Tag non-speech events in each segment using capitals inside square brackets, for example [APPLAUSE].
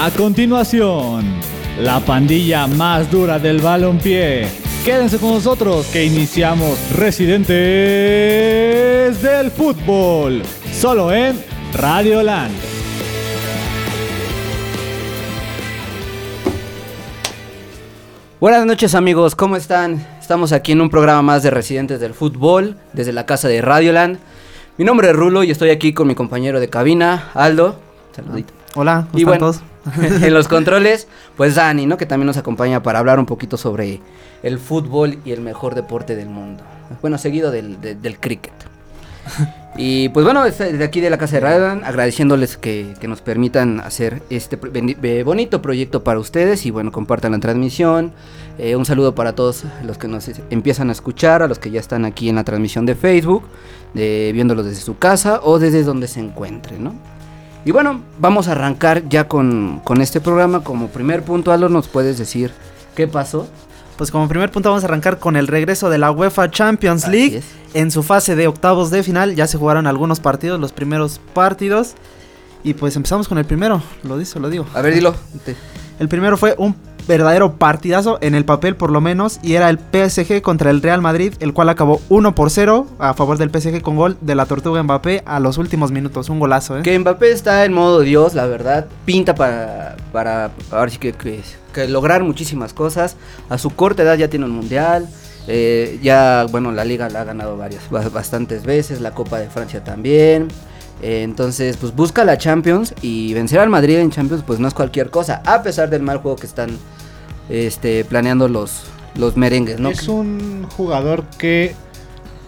A continuación, la pandilla más dura del balompié. Quédense con nosotros que iniciamos Residentes del Fútbol, solo en Radio Land. Buenas noches amigos, ¿cómo están? Estamos aquí en un programa más de Residentes del Fútbol, desde la casa de Radioland. Mi nombre es Rulo y estoy aquí con mi compañero de cabina, Aldo. Saludito. Hola, ¿cómo Y están bueno, todos? [LAUGHS] en los controles, pues Dani, ¿no? Que también nos acompaña para hablar un poquito sobre el fútbol y el mejor deporte del mundo. Bueno, seguido del, de- del cricket. [LAUGHS] Y pues bueno, desde de aquí de la Casa de Radioland, agradeciéndoles que, que nos permitan hacer este eh, bonito proyecto para ustedes y bueno, compartan la transmisión. Eh, un saludo para todos los que nos empiezan a escuchar, a los que ya están aquí en la transmisión de Facebook, de, viéndolo desde su casa o desde donde se encuentre, ¿no? Y bueno, vamos a arrancar ya con, con este programa. Como primer punto, Aldo, ¿nos puedes decir qué pasó? Pues como primer punto vamos a arrancar con el regreso de la UEFA Champions League. En su fase de octavos de final ya se jugaron algunos partidos, los primeros partidos. Y pues empezamos con el primero, lo dice, lo digo. A ver, dilo. El primero fue un verdadero partidazo en el papel por lo menos y era el PSG contra el Real Madrid, el cual acabó 1 por 0 a favor del PSG con gol de la Tortuga Mbappé a los últimos minutos, un golazo, ¿eh? Que Mbappé está en modo Dios, la verdad. Pinta para, para ahora que, lograr muchísimas cosas. A su corta edad ya tiene un mundial. eh, ya, bueno, la liga la ha ganado varias, ba- bastantes veces. La Copa de Francia también. Eh, entonces, pues busca la Champions. Y vencer al Madrid en Champions, pues no es cualquier cosa. A pesar del mal juego que están este, planeando los, los merengues, ¿no? Es un jugador que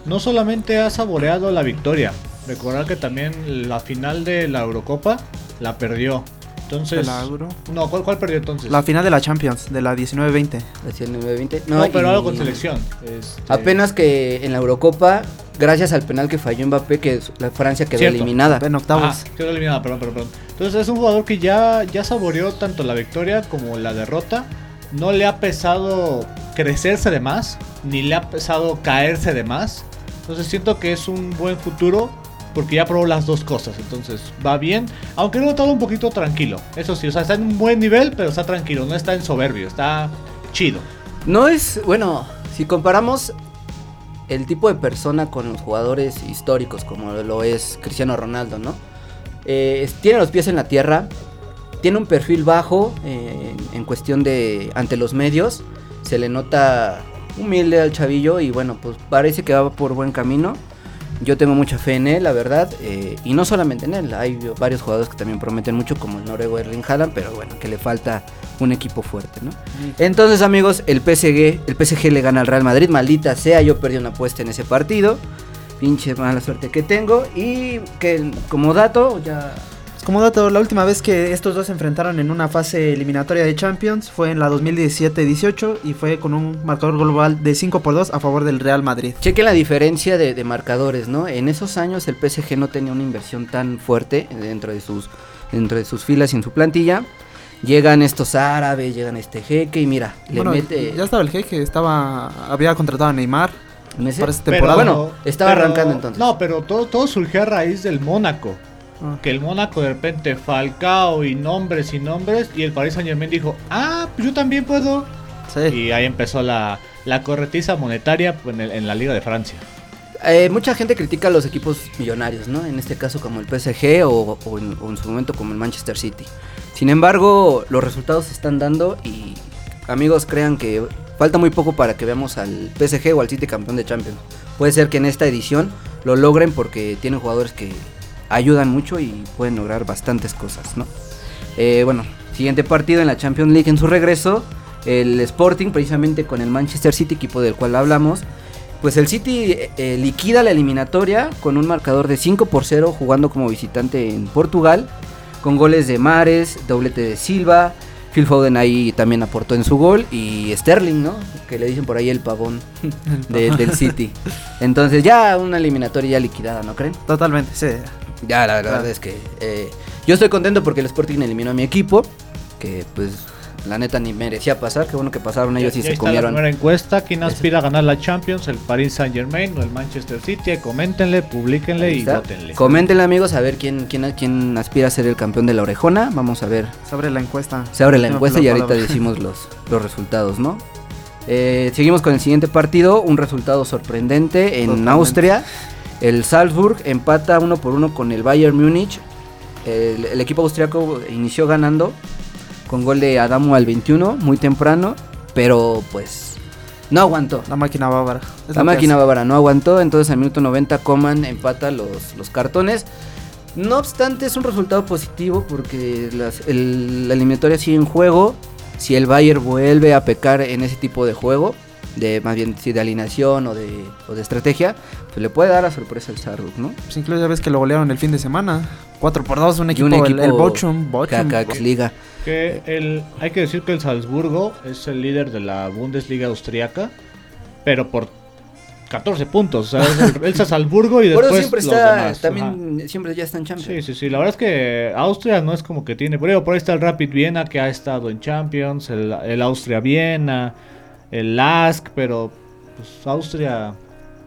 no solamente ha saboreado la victoria, recordar que también la final de la Eurocopa la perdió. Entonces, ¿De la Euro? no, ¿cuál, cuál perdió entonces? La final de la Champions, de la 19-20. Así el 9-20. no, pero y- algo con selección. Este, Apenas que en la Eurocopa, gracias al penal que falló Mbappé, que la Francia quedó Cierto. eliminada. En octavos. Ah, quedó eliminada, perdón, perdón, perdón. Entonces es un jugador que ya, ya saboreó tanto la victoria como la derrota. No le ha pesado crecerse de más, ni le ha pesado caerse de más. Entonces siento que es un buen futuro porque ya probó las dos cosas. Entonces va bien, aunque lo he notado un poquito tranquilo. Eso sí, o sea, está en un buen nivel, pero está tranquilo, no está en soberbio, está chido. No es, bueno, si comparamos el tipo de persona con los jugadores históricos, como lo es Cristiano Ronaldo, ¿no? Eh, tiene los pies en la tierra, tiene un perfil bajo eh, en cuestión de ante los medios, se le nota humilde al chavillo y bueno, pues parece que va por buen camino. Yo tengo mucha fe en él, la verdad, eh, y no solamente en él, hay varios jugadores que también prometen mucho, como el noruego Erling Haaland, pero bueno, que le falta un equipo fuerte, ¿no? Entonces, amigos, el PSG, el PSG le gana al Real Madrid, maldita sea, yo perdí una apuesta en ese partido. Pinche mala suerte que tengo y que como dato ya Como dato, la última vez que estos dos se enfrentaron en una fase eliminatoria de Champions fue en la 2017-18 y fue con un marcador global de 5 por 2 a favor del Real Madrid. chequen la diferencia de, de marcadores, ¿no? En esos años el PSG no tenía una inversión tan fuerte dentro de sus dentro de sus filas y en su plantilla. Llegan estos árabes, llegan este jeque y mira, le Bueno, mete ya estaba el jeque, estaba había contratado a Neymar para esta Pero temporada. bueno, estaba arrancando entonces. No, pero todo, todo surgió a raíz del Mónaco. Que el Mónaco de repente Falcao y nombres y nombres. Y el Paris Saint Germain dijo, ah, pues yo también puedo. Sí. Y ahí empezó la, la corretiza monetaria en, el- en la Liga de Francia. Eh, mucha gente critica a los equipos millonarios, ¿no? En este caso como el PSG o, o en, o en su momento como el Manchester City. Sin embargo, los resultados se están dando y amigos crean que falta muy poco para que veamos al PSG o al City campeón de Champions. Puede ser que en esta edición lo logren porque tienen jugadores que ayudan mucho y pueden lograr bastantes cosas, ¿no? Eh, bueno, siguiente partido en la Champions League en su regreso, el Sporting precisamente con el Manchester City, equipo del cual hablamos. Pues el City eh, eh, liquida la eliminatoria con un marcador de 5 por 0 jugando como visitante en Portugal, con goles de Mares, doblete de Silva, Phil Foden ahí también aportó en su gol y Sterling, ¿no? Que le dicen por ahí el pavón [LAUGHS] de- del City. Entonces ya una eliminatoria ya liquidada, ¿no creen? Totalmente, sí. Ya, la verdad Claro. es que eh, yo estoy contento porque el Sporting eliminó a mi equipo, que pues la neta ni merecía pasar. Qué bueno que pasaron ellos y Ya se está la comieron. primera encuesta. ¿Quién aspira a ganar la Champions? ¿El Paris Saint Germain o el Manchester City? Coméntenle, publíquenle y votenle. Coméntenle amigos a ver quién, quién, quién aspira a ser el campeón de la orejona. Vamos a ver. Se abre la encuesta. Se abre la encuesta la y ahorita decimos [LAUGHS] los, los resultados, ¿no? Eh, seguimos con el siguiente partido. Un resultado sorprendente en Totalmente. Austria. El Salzburg empata uno por uno con el Bayern Múnich. El, el equipo austriaco inició ganando con gol de Adamo al 21, muy temprano, pero pues no aguantó. La máquina bávara. La máquina hace. bávara no aguantó, entonces al minuto 90 Coman empata los, los cartones. No obstante, es un resultado positivo porque las- el- la eliminatoria sigue en juego. Si el Bayern vuelve a pecar en ese tipo de juego, de más bien si de alineación o de, o de estrategia, pues le puede dar la sorpresa al Salzburg, ¿no? Pues incluso ya ves que lo golearon el fin de semana. 4 por 2, un equipo, un el, equipo el Bochum. Bochum. Cacax Liga. Que el, hay que decir que el Salzburgo es el líder de la Bundesliga austriaca, pero por 14 puntos. O sea, es el, el Salzburgo y [LAUGHS] después eso siempre los está, demás. también siempre ya está en Champions. Sí, sí, sí. La verdad es que Austria no es como que tiene. Por ejemplo, por ahí está el Rapid Viena que ha estado en Champions, el, el Austria Viena, el LASK, pero pues Austria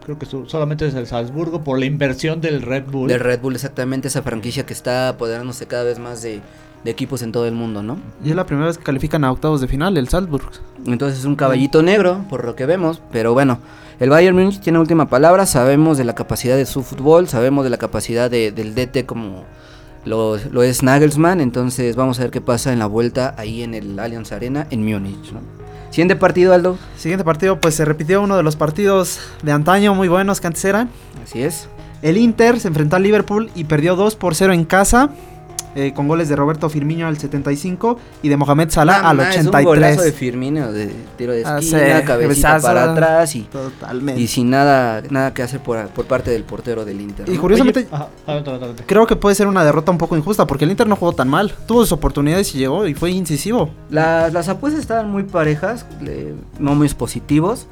creo que su- solamente es el Salzburgo por la inversión del Red Bull. Del Red Bull, exactamente, esa franquicia que está apoderándose cada vez más de, de equipos en todo el mundo, ¿no? Y es la primera vez que califican a octavos de final, el Salzburg. Entonces es un caballito negro, por lo que vemos. Pero bueno, el Bayern Múnich tiene última palabra. Sabemos de la capacidad de su fútbol, sabemos de la capacidad de- del DT como lo, lo es Nagelsmann. Entonces vamos a ver qué pasa en la vuelta ahí en el Allianz Arena en Múnich. ¿no? Siguiente partido, Aldo. Siguiente partido, pues se repitió uno de los partidos de antaño muy buenos que antes eran. Así es. El Inter se enfrentó al Liverpool y perdió 2 por 0 en casa. Eh, con goles de Roberto Firmino al 75 y de Mohamed Salah al más, Un golazo de 83. Firmino, de tiro de Ah, esquina, sí, cabecita cabezazo. para atrás y, Totalmente. y sin nada, nada que hacer por, por parte del portero del Inter. Y curiosamente, Oye, ajá, adelante, adelante. creo que puede ser una derrota un poco injusta porque el Inter no jugó tan mal. Tuvo sus oportunidades y llegó y fue incisivo. La- las apuestas estaban muy parejas, no muy positivos.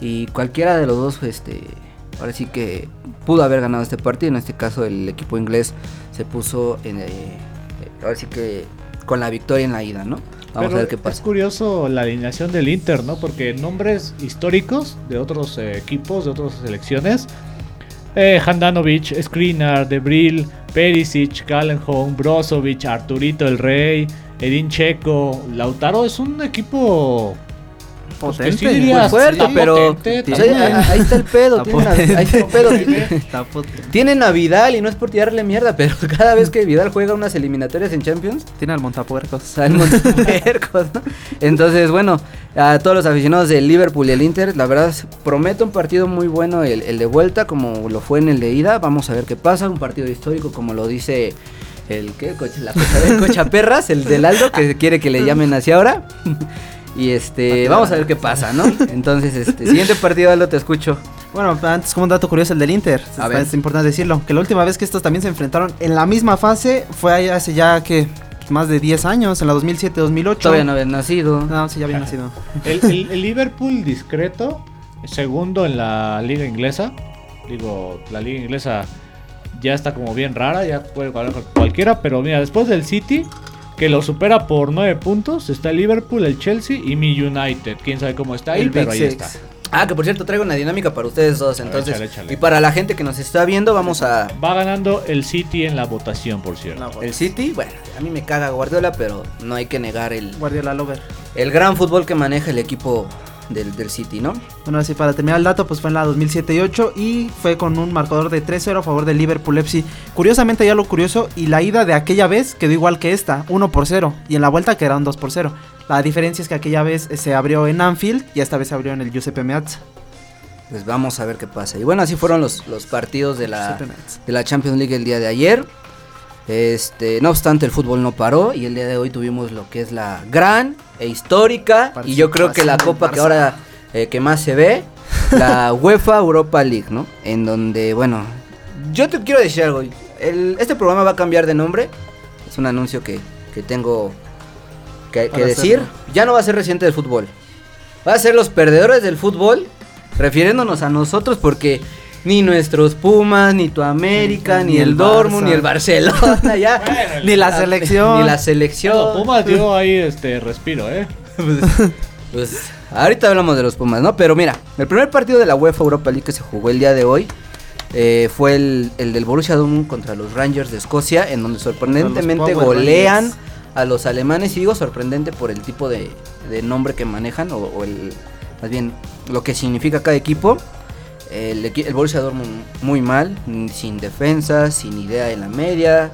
Y cualquiera de los dos, este, ahora sí que pudo haber ganado este partido. En este caso, el equipo inglés se puso en, eh, eh, ahora sí que con la victoria en la ida, ¿no? Vamos Pero a ver qué Es pasa. curioso la alineación del Inter, ¿no? Porque nombres históricos de otros eh, equipos, de otras selecciones. Eh, Handanovic, Skriniar, Debril, Perisic, Callenholm, Brozovic, Arturito el Rey, Edin Checo, Lautaro. Es un equipo pues, que Potente. sí dirías, Muy fuerte, pero- potente, O sea, también. ahí está el pedo, a, ahí está el pedo. [LAUGHS] A Vidal y no es por tirarle mierda, pero [LAUGHS] cada vez que Vidal juega unas eliminatorias en Champions, Tiene al montapuercos. [LAUGHS] Salmón puercos, ¿no? Entonces, bueno, a todos los aficionados del Liverpool y el Inter, la verdad, promete un partido muy bueno el, el de vuelta, como lo fue en el de ida. Vamos a ver qué pasa. Un partido histórico, como lo dice el. Coche- la cochaperras, el del Aldo, que quiere que le llamen hacia ahora. Y este, vamos a ver qué pasa, ¿no? [LAUGHS] Entonces, este, siguiente partido, Aldo, te escucho. Bueno, antes como un dato curioso el del Inter, A es- ver. es importante decirlo, que la última vez que estos también se enfrentaron en la misma fase fue hace ya que más de 10 años, en la 2007-2008. Todavía no habías nacido. No, sí, ya había nacido. [LAUGHS] El, el- el Liverpool discreto, segundo en la liga inglesa. Digo, la liga inglesa ya está como bien rara, ya puede jugar con cualquiera, pero mira, después del City, que lo supera por 9 puntos, está el Liverpool, el Chelsea y mi United. Quién sabe cómo está ahí, El pero Big ahí Six. está. Ah, que por cierto, traigo una dinámica para ustedes dos. Ver, Entonces, échale, échale. y para la gente que nos está viendo, vamos a. Va ganando el City en la votación, por cierto. El City, bueno, a mí me caga Guardiola, pero no hay que negar el, Guardiola Lover. el gran fútbol que maneja el equipo del, del City, ¿no? Bueno, así para terminar el dato, pues fue en la 2007 y 8 y fue con un marcador de 3-0 a favor del Liverpool FC. Curiosamente ya lo curioso y la ida de aquella vez quedó igual que esta, 1 por 0 y en la vuelta quedaron 2 por 0. La diferencia es que aquella vez eh, se abrió en Anfield y esta vez se abrió en el Giuseppe Meazza. Pues vamos a ver qué pasa. Y bueno, así fueron los, los partidos de la, de la Champions League el día de ayer. Este, no obstante, el fútbol no paró y el día de hoy tuvimos lo que es la gran e histórica y yo creo que la copa que ahora eh, que más se ve, la [LAUGHS] UEFA Europa League, ¿no? En donde, bueno, yo te quiero decir algo. el- este programa va a cambiar de nombre. Es un anuncio que, que tengo que, decir. hacerlo. Ya no va a ser reciente del fútbol. Va a ser los perdedores del fútbol, refiriéndonos a nosotros porque Ni nuestros Pumas, ni tu América, ni, Ni el el Dortmund, ni el Barcelona, ya. [LAUGHS] Bueno, Ni la selección. Ni la selección. Pumas dio ahí este respiro, ¿eh? [LAUGHS] Pues, pues, ahorita hablamos de los Pumas, ¿no? Pero mira, el primer partido de la UEFA Europa League que se jugó el día de hoy eh, fue el, el del Borussia Dortmund contra los Rangers de Escocia, en donde sorprendentemente golean Rangers. a los alemanes. Y digo sorprendente por el tipo de, de nombre que manejan, o, o el, más bien lo que significa cada equipo. El, el Borussia Dortmund muy mal, sin defensa, sin idea en la media.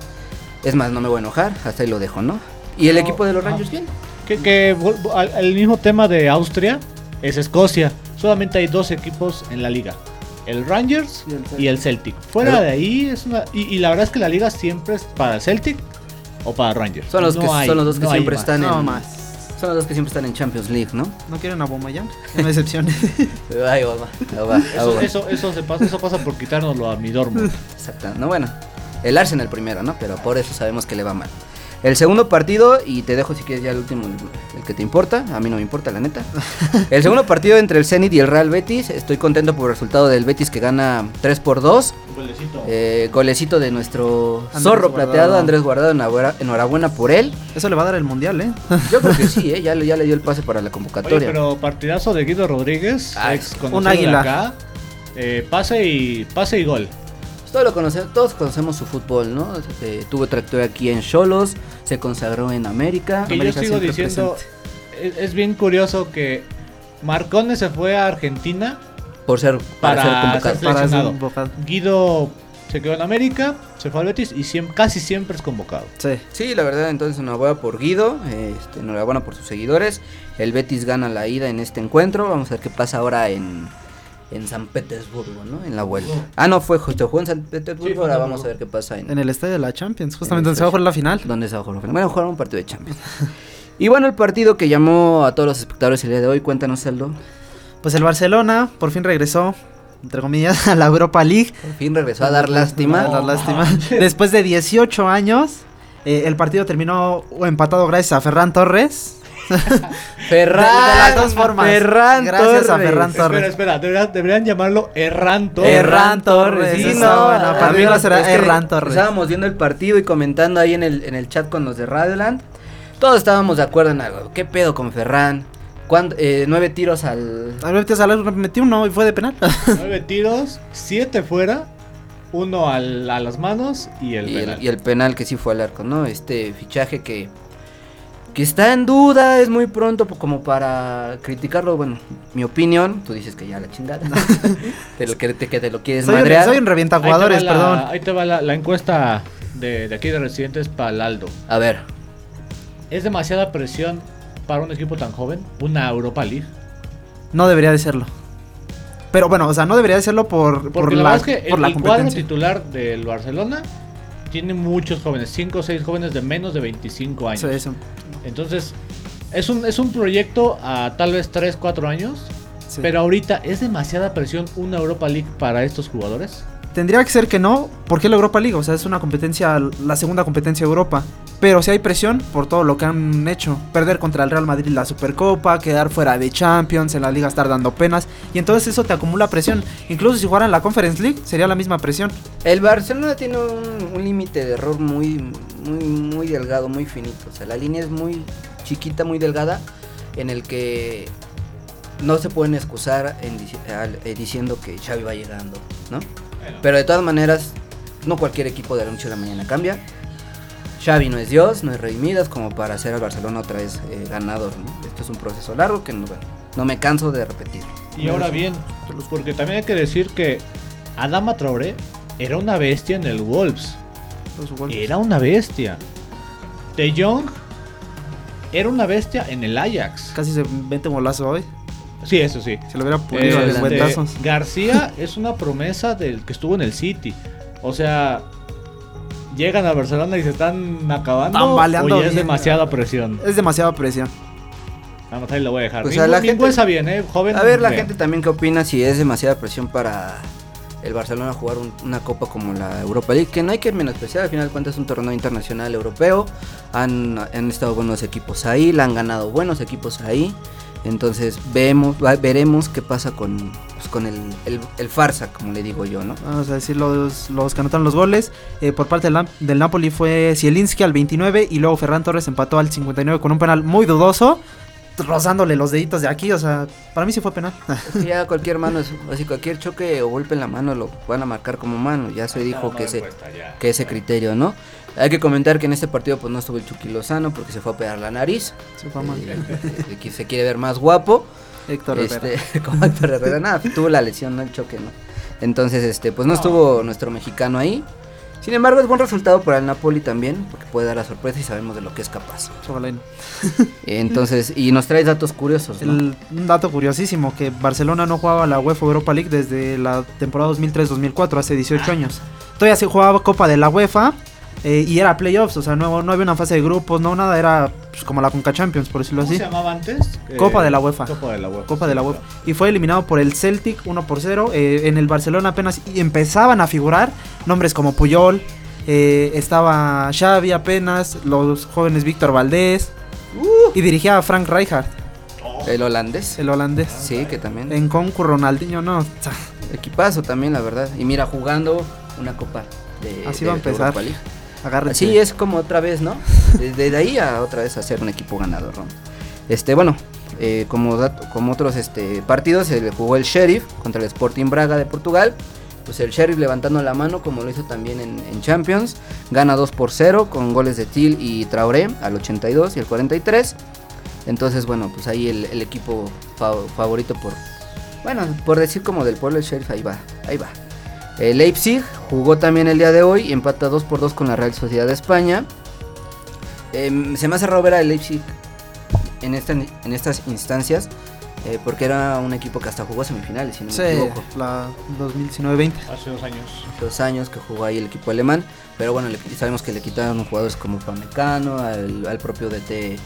Es más, no me voy a enojar, hasta ahí lo dejo, ¿no? Y el No, equipo de los. Rangers bien. Que, que al- el mismo tema de Austria es Escocia. Solamente hay dos equipos en la liga. El Rangers Y el Celtic. y el Celtic. Fuera Pero- de ahí es una... Y, y la verdad es que la liga siempre es para el Celtic o para Rangers. Son los, No que, hay- son los dos que no siempre más. están No en. más. Son los dos que siempre están en Champions League, ¿no? ¿No quieren a Bomayán? No [LAUGHS] va, ahí Eso, va. eso, eso, se pasa, eso pasa por quitárnoslo a mi Dortmund. Exacto. No, bueno. El Arsenal primero, ¿no? Pero por eso sabemos que le va mal. El segundo partido, y te dejo si quieres ya el último, el, el que te importa. A mí no me importa, la neta. [LAUGHS] El segundo partido entre el Zenit y el Real Betis. Estoy contento por el resultado del Betis que gana 3 por 2. Eh, golecito de nuestro Andrés zorro Guardado. plateado, Andrés Guardado. Enhorabuena, por él. Eso le va a dar el mundial, ¿eh? Yo creo que sí, [LAUGHS] ¿eh? ya, le- ya le dio el pase para la Oye, convocatoria. pero partidazo de Guido Rodríguez, Ah, ex un águila. acá. Eh, pase y pase y gol. Todos, lo conocemos, todos conocemos su fútbol, ¿no? Eh, tuvo trayectoria aquí en Cholos, se consagró en América. Que yo sigo diciendo, es, es bien curioso que Marcone se fue a Argentina, Por ser, para, Para ser convocado. ser- Para ser Seleccionado. convocado. Guido se quedó en América, se fue al Betis y casi siempre es convocado. Sí. Sí, la verdad, entonces enhorabuena por Guido, eh, este, enhorabuena por sus seguidores. El Betis gana la ida en este encuentro. Vamos a ver qué pasa ahora en, en San Petersburgo, ¿no? En la vuelta. Ah, no, fue justo, jugó en San Petersburgo. Sí, ahora vamos a ver qué pasa en, En el estadio de la Champions, En justamente donde se va a jugar la final. ¿Dónde se va a jugar? Bueno, jugaron un partido de Champions. [LAUGHS] y bueno, el partido que llamó a todos los espectadores el día de hoy, cuéntanos, Aldo. Pues el Barcelona por fin regresó, entre comillas, [LAUGHS] a la Europa League. Por fin regresó a dar lástima. A dar lástima. [LAUGHS] Después de 18 años, eh, el partido terminó empatado gracias a Ferran Torres. [LAUGHS] Ferran, De- de las dos formas. Ferran Gracias a Torres. Ferran Espera, Torres. espera, deberían, deberían llamarlo Erran Torres. Erran Torres, Sí, esa no, buena. Para mí amigos, no será Erran Torres. Estábamos viendo el partido y comentando ahí en el, en el chat con los de Radioland. Todos estábamos de acuerdo en algo. ¿Qué pedo con Ferran? ¿Cuándo- eh, nueve tiros al. Alberto Salas metió uno y fue de penal. [LAUGHS] Nueve tiros, siete fuera, uno al- a las manos y el y, penal. el, y el penal que sí fue al arco, ¿no? Este fichaje que. Que está en duda, es muy pronto como para criticarlo. Bueno, mi opinión, tú dices que ya la chingada. [LAUGHS] de lo que te, que te lo quieres Soy un, madrear. soy un revienta Ahí jugadores, la- perdón. Ahí te va la, la encuesta de, de aquí de residentes para el Aldo. A ver, ¿Es demasiada presión para un equipo tan joven? ¿Una Europa League? No debería de serlo. Pero bueno, o sea, no debería de serlo por, por Porque la, la, verdad es que por el, la el cuadro titular del Barcelona tiene muchos jóvenes, 5 o 6 jóvenes de menos de 25 años. Sí, eso. Entonces, es un, es un proyecto a tal vez 3, 4 años. Sí. Pero ahorita, ¿es demasiada presión una Europa League para estos jugadores? Tendría que ser que no, porque la Europa League, o sea, es una competencia, la segunda competencia de Europa. Pero si hay presión por todo lo que han hecho. Perder contra el Real Madrid la Supercopa, quedar fuera de Champions, en la liga estar dando penas. Y entonces eso te acumula presión. Incluso si jugaran la Conference League, sería la misma presión. El Barcelona tiene un, límite de error muy, muy, muy delgado, muy finito. O sea, la línea es muy chiquita, muy delgada, en el que no se pueden excusar eh, diciendo que Xavi va llegando, ¿no? Pero de todas maneras, no cualquier equipo de la noche a la mañana cambia. Xavi no es Dios, no es Rey Midas como para hacer al Barcelona otra vez eh, ganador, ¿no? Esto es un proceso largo que no, bueno, no me canso de repetir. Y ahora bien, porque también hay que decir que Adama Traoré era una bestia en el Wolves. Era una bestia. De Jong era una bestia en el Ajax. Casi se mete un golazo hoy. Sí, eso sí. Se lo hubiera pulido Este, de cuentazos. García es una promesa del que estuvo en el City. O sea, llegan a Barcelona y se están acabando. Están baleando o ya es demasiada presión. Es demasiada presión. Vamos, ahí lo voy a dejar. Pues Pues a la gente- está bien, ¿eh? Joven. A ver, la bien. gente también qué opina si es demasiada presión para el Barcelona jugar un- una copa como la Europa League, que no hay que menospreciar, al final de cuentas es un torneo internacional europeo, han, han estado buenos equipos ahí, la han ganado buenos equipos ahí, Entonces vemos, va- veremos qué pasa con, pues, con el, el, el farsa, como le digo yo, ¿no? Vamos a decir los, los que anotaron los goles. Eh, por parte del, del Napoli fue Zielinski al 29 y luego Ferran Torres empató al 59 con un penal muy dudoso, rozándole los deditos de aquí. O sea, para mí sí fue penal. Ya cualquier mano, es- así cualquier choque o golpe en la mano lo van a marcar como mano. Ya se dijo que ese, que ese criterio, ¿no? Hay que comentar que en este partido pues no estuvo el Chucky Lozano porque se fue a pegar la nariz. Sí, fue mal. Eh, se quiere ver más guapo. Héctor este, [LAUGHS] como Héctor Herrera, nada, tuvo la lesión, no el choque, ¿no? Entonces, este, pues no estuvo nuestro mexicano ahí. Sin embargo, es buen resultado para el Napoli también, porque puede dar la sorpresa y sabemos de lo que es capaz. Ojalá. [LAUGHS] Entonces, y nos traes datos curiosos, ¿no? El- un dato curiosísimo, que Barcelona no jugaba la UEFA Europa League desde la temporada 2003-2004, hace 18 años. Todavía se jugaba Copa de la UEFA eh, y era playoffs, o sea, no, no había una fase de grupos, no nada, era pues, como la Conca Champions, por decirlo ¿Cómo así. se llamaba antes? Copa Eh, de la UEFA. Copa de la UEFA. Copa de la UEFA. Y fue eliminado por el Celtic 1 por 0. eh, en el Barcelona apenas y empezaban a figurar nombres como Puyol. eh, estaba Xavi apenas, los jóvenes Víctor Valdés. Y dirigía a Frank Rijkaard, El holandés. el holandés. Sí, que también. En Concu Ronaldinho, no. Equipazo también, la verdad. Y mira, jugando una copa de. Así de va a empezar. Así es como otra vez, ¿no? Desde ahí a otra vez hacer un equipo ganador. Este, bueno, eh, como, otros este, partidos, se le jugó el Sheriff contra el Sporting Braga de Portugal. Pues el Sheriff levantando la mano, como lo hizo también en, Champions. Gana 2 por 0 con goles de Til y Traoré al 82 y el 43. Entonces, bueno, pues ahí el, equipo fa- favorito por, bueno, por decir como del pueblo, el Sheriff, ahí va, ahí va. El Leipzig jugó también el día de hoy, empata 2 por 2 con la Real Sociedad de España. Em, se me hace raro ver al Leipzig en, esta, en estas instancias, eh, porque era un equipo que hasta jugó semifinales, si no me equivoco. la 2019-20. Hace dos años. Dos años que jugó ahí el equipo alemán, pero bueno, le- sabemos que le quitaron jugadores como Pamecano, al, al propio DT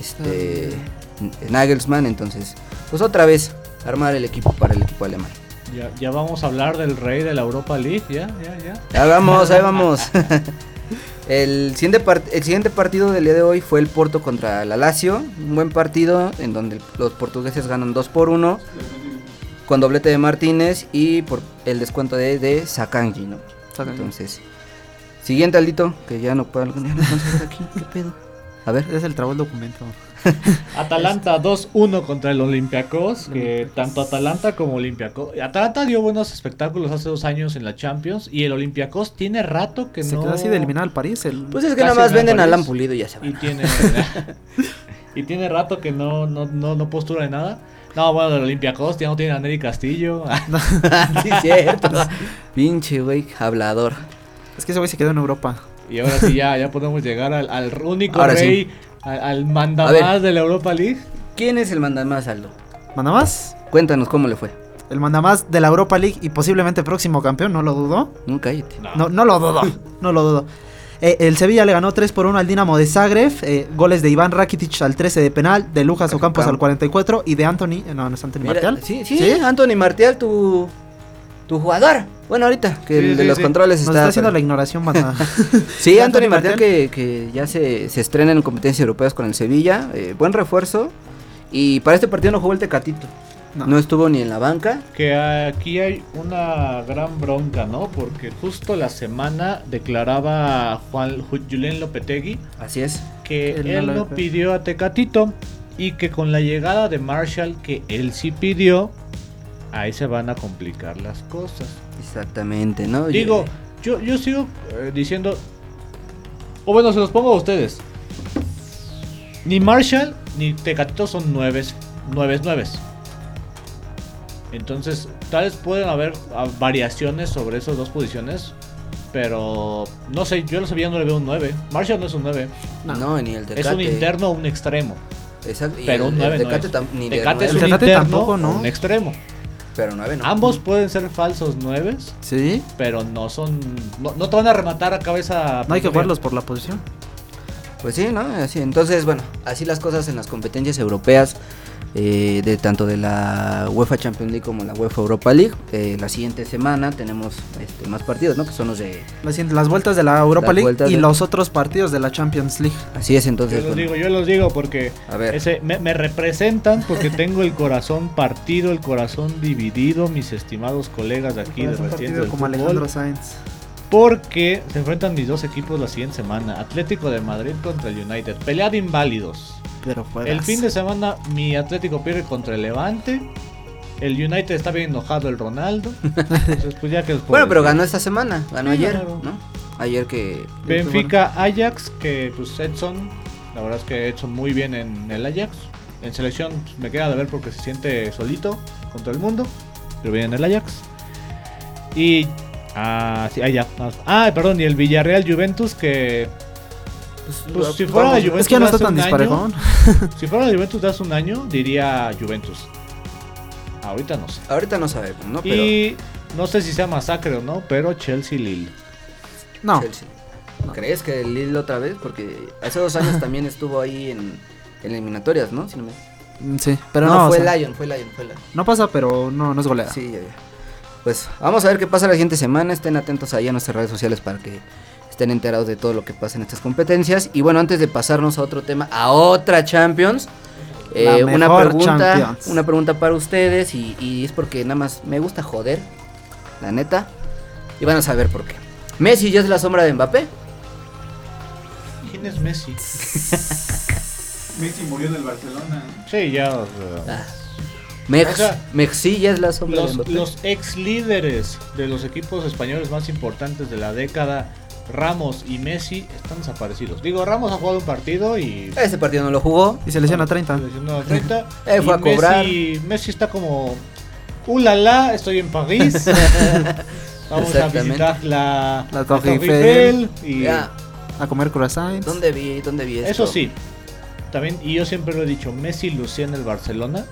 este, Nagelsmann, entonces, pues otra vez armar el equipo para el equipo alemán. Ya, ya vamos a hablar del rey de la Europa League, ya, ya, ya. Ahí vamos, ahí vamos. [LAUGHS] El siguiente, part- el siguiente partido del día de hoy fue el Porto contra la Lazio. Un buen partido en donde los portugueses ganan 2 por 1 con doblete de Martínez y por el descuento de, de Sakanji, ¿no? Sakanji. Entonces, siguiente Aldito, que ya no puedo ya aquí, ¿qué pedo? A ver, Es el trabajo el documento. [LAUGHS] Atalanta 2-1 contra el Olympiacos, que tanto Atalanta como Olympiacos. Atalanta dio buenos espectáculos hace dos años en la Champions y el Olympiacos tiene rato que Se no. quedó así de eliminar al París. El... pues es que nada más venden a parece. Alan Pulido y ya se Y van. tiene. [LAUGHS] y tiene rato que no, no, no, no postura de nada. No, bueno, el Olympiacos ya no tiene a Nelly Castillo. [LAUGHS] sí, cierto. Pinche güey, hablador. Es que ese güey se quedó en Europa. y ahora sí ya, ya podemos llegar al, al único Ahora sí. Al, mandamás de la Europa League. ¿Quién es el mandamás, Aldo? ¿Manda más? Cuéntanos cómo le fue. El mandamás de la Europa League y posiblemente próximo campeón, no lo dudo. No, cállate. No, no lo dudo. [LAUGHS] no lo dudo. Eh, el Sevilla le ganó 3 por 1 al Dinamo de Zagreb. eh, goles de Iván Rakitic al 13 de penal, de Lucas Ocampos al 44 y de Anthony. No, no es Anthony Mira, Martial. Sí, sí, Anthony Martial, tu, tu jugador. Bueno, ahorita, que Sí, el de sí, los sí. controles Nos está. está haciendo pero- la ignoración, banda. [LAUGHS] Sí, Anthony Martial. que, que ya se, se estrena en competencias europeas con el Sevilla. eh, buen refuerzo. Y para este partido no jugó el Tecatito. No. No. estuvo ni en la banca. Que aquí hay una gran bronca, ¿no? Porque justo la semana declaraba Juan Ju- Julián Lopetegui Así es. que Él no él no pidió a Tecatito y que con la llegada de Marshall, que él sí pidió, ahí se van a complicar las cosas. Exactamente, ¿no? Digo, yo, yo sigo eh, diciendo, o bueno, se los pongo a ustedes. Ni Marshall ni Tecatito son nueves, nueves, nueves. Entonces, tal vez pueden haber ah, variaciones sobre esas dos posiciones. Pero no sé, yo a Sevilla no le veo un 9. Marshall no es un 9. no. ni el Tecate. Es un interno o un extremo. Exacto. Pero el- un el 9 no Tecate es. tam- ni de Tecate es nueve, un Tecate interno tampoco, ¿no? un extremo. Pero nueve no. Ambos pueden ser falsos 9, sí. pero no son. No, no te van a rematar a cabeza. No hay que jugarlos por la posición. Pues sí, ¿no? Así, entonces, bueno, así las cosas en las competencias europeas. Eh, de tanto de la UEFA Champions League como la UEFA Europa League. Eh, la siguiente semana tenemos este, más partidos, ¿no? Que son los de... Las, las vueltas de la Europa League y de- los otros partidos de la Champions League. Así es, Yo entonces... los bueno, digo, yo los digo porque A ver. ese, me, me representan porque tengo el corazón partido, el corazón dividido, mis estimados colegas de aquí de partido del como fútbol, Alejandro Sainz. porque se enfrentan mis dos equipos la siguiente semana, Atlético de Madrid contra el United, pelea de inválidos. Pero juegas. El fin de semana mi Atlético pierde contra el Levante. El United está bien enojado el Ronaldo. Entonces, pues ya que [LAUGHS] Bueno, pero ganó esta semana, ganó Sí, ayer. ¿no? Ayer que... Benfica Ajax, que pues Edson, la verdad es que Edson muy bien en el Ajax. En selección pues, me queda de ver porque se siente solito contra el mundo, pero bien en el Ajax. Y ah, sí, ah, ya. Ah, perdón, y el Villarreal Juventus que pues, si fuera la Juventus Es que ya no está tan un año, disparejón. Si fuera la Juventus de hace un año, diría Juventus. Ahorita no sé. Ahorita no sabemos, ¿no? Pero Y no sé si sea masacre o no, pero Chelsea Lille. No, Chelsea. ¿Crees que el Lille otra vez? Porque hace dos años también estuvo ahí en, en eliminatorias, ¿no? Si no, me... mm, sí, pero no, no. o fue sea, Lion, fue Lion, fue Lion. no pasa, pero no, no es goleada. Sí, ya, ya. Pues vamos a ver qué pasa la siguiente semana. Estén atentos ahí a nuestras redes sociales para que estén enterados de todo lo que pasa en estas competencias. Y bueno, antes de pasarnos a otro tema, a otra Champions, eh, una pregunta, Champions. una pregunta para ustedes y, y es porque nada más me gusta joder, la neta. Y van a saber por qué. Messi ya es la sombra de Mbappé. ¿Quién es Messi? [LAUGHS] Messi murió en el Barcelona. Sí, ya. o sea, Ah, Mex, O sea, Messi ya es la sombra de Mbappé. los ex líderes de los equipos españoles más importantes de la década, Ramos y Messi, están desaparecidos. Digo, Ramos ha jugado un partido y. Ese partido no lo jugó. Y se lesiona 30. seleccionó a 30. [LAUGHS] Él fue y a cobrar. Messi, Messi está como. ¡Uh, la, la! Estoy en París. [LAUGHS] Vamos a visitar la, La Torre Eiffel. Y Ya, A comer croissants. ¿dónde vi, dónde vi esto? Eso sí. También, y yo siempre lo he dicho, Messi lucía en el Barcelona.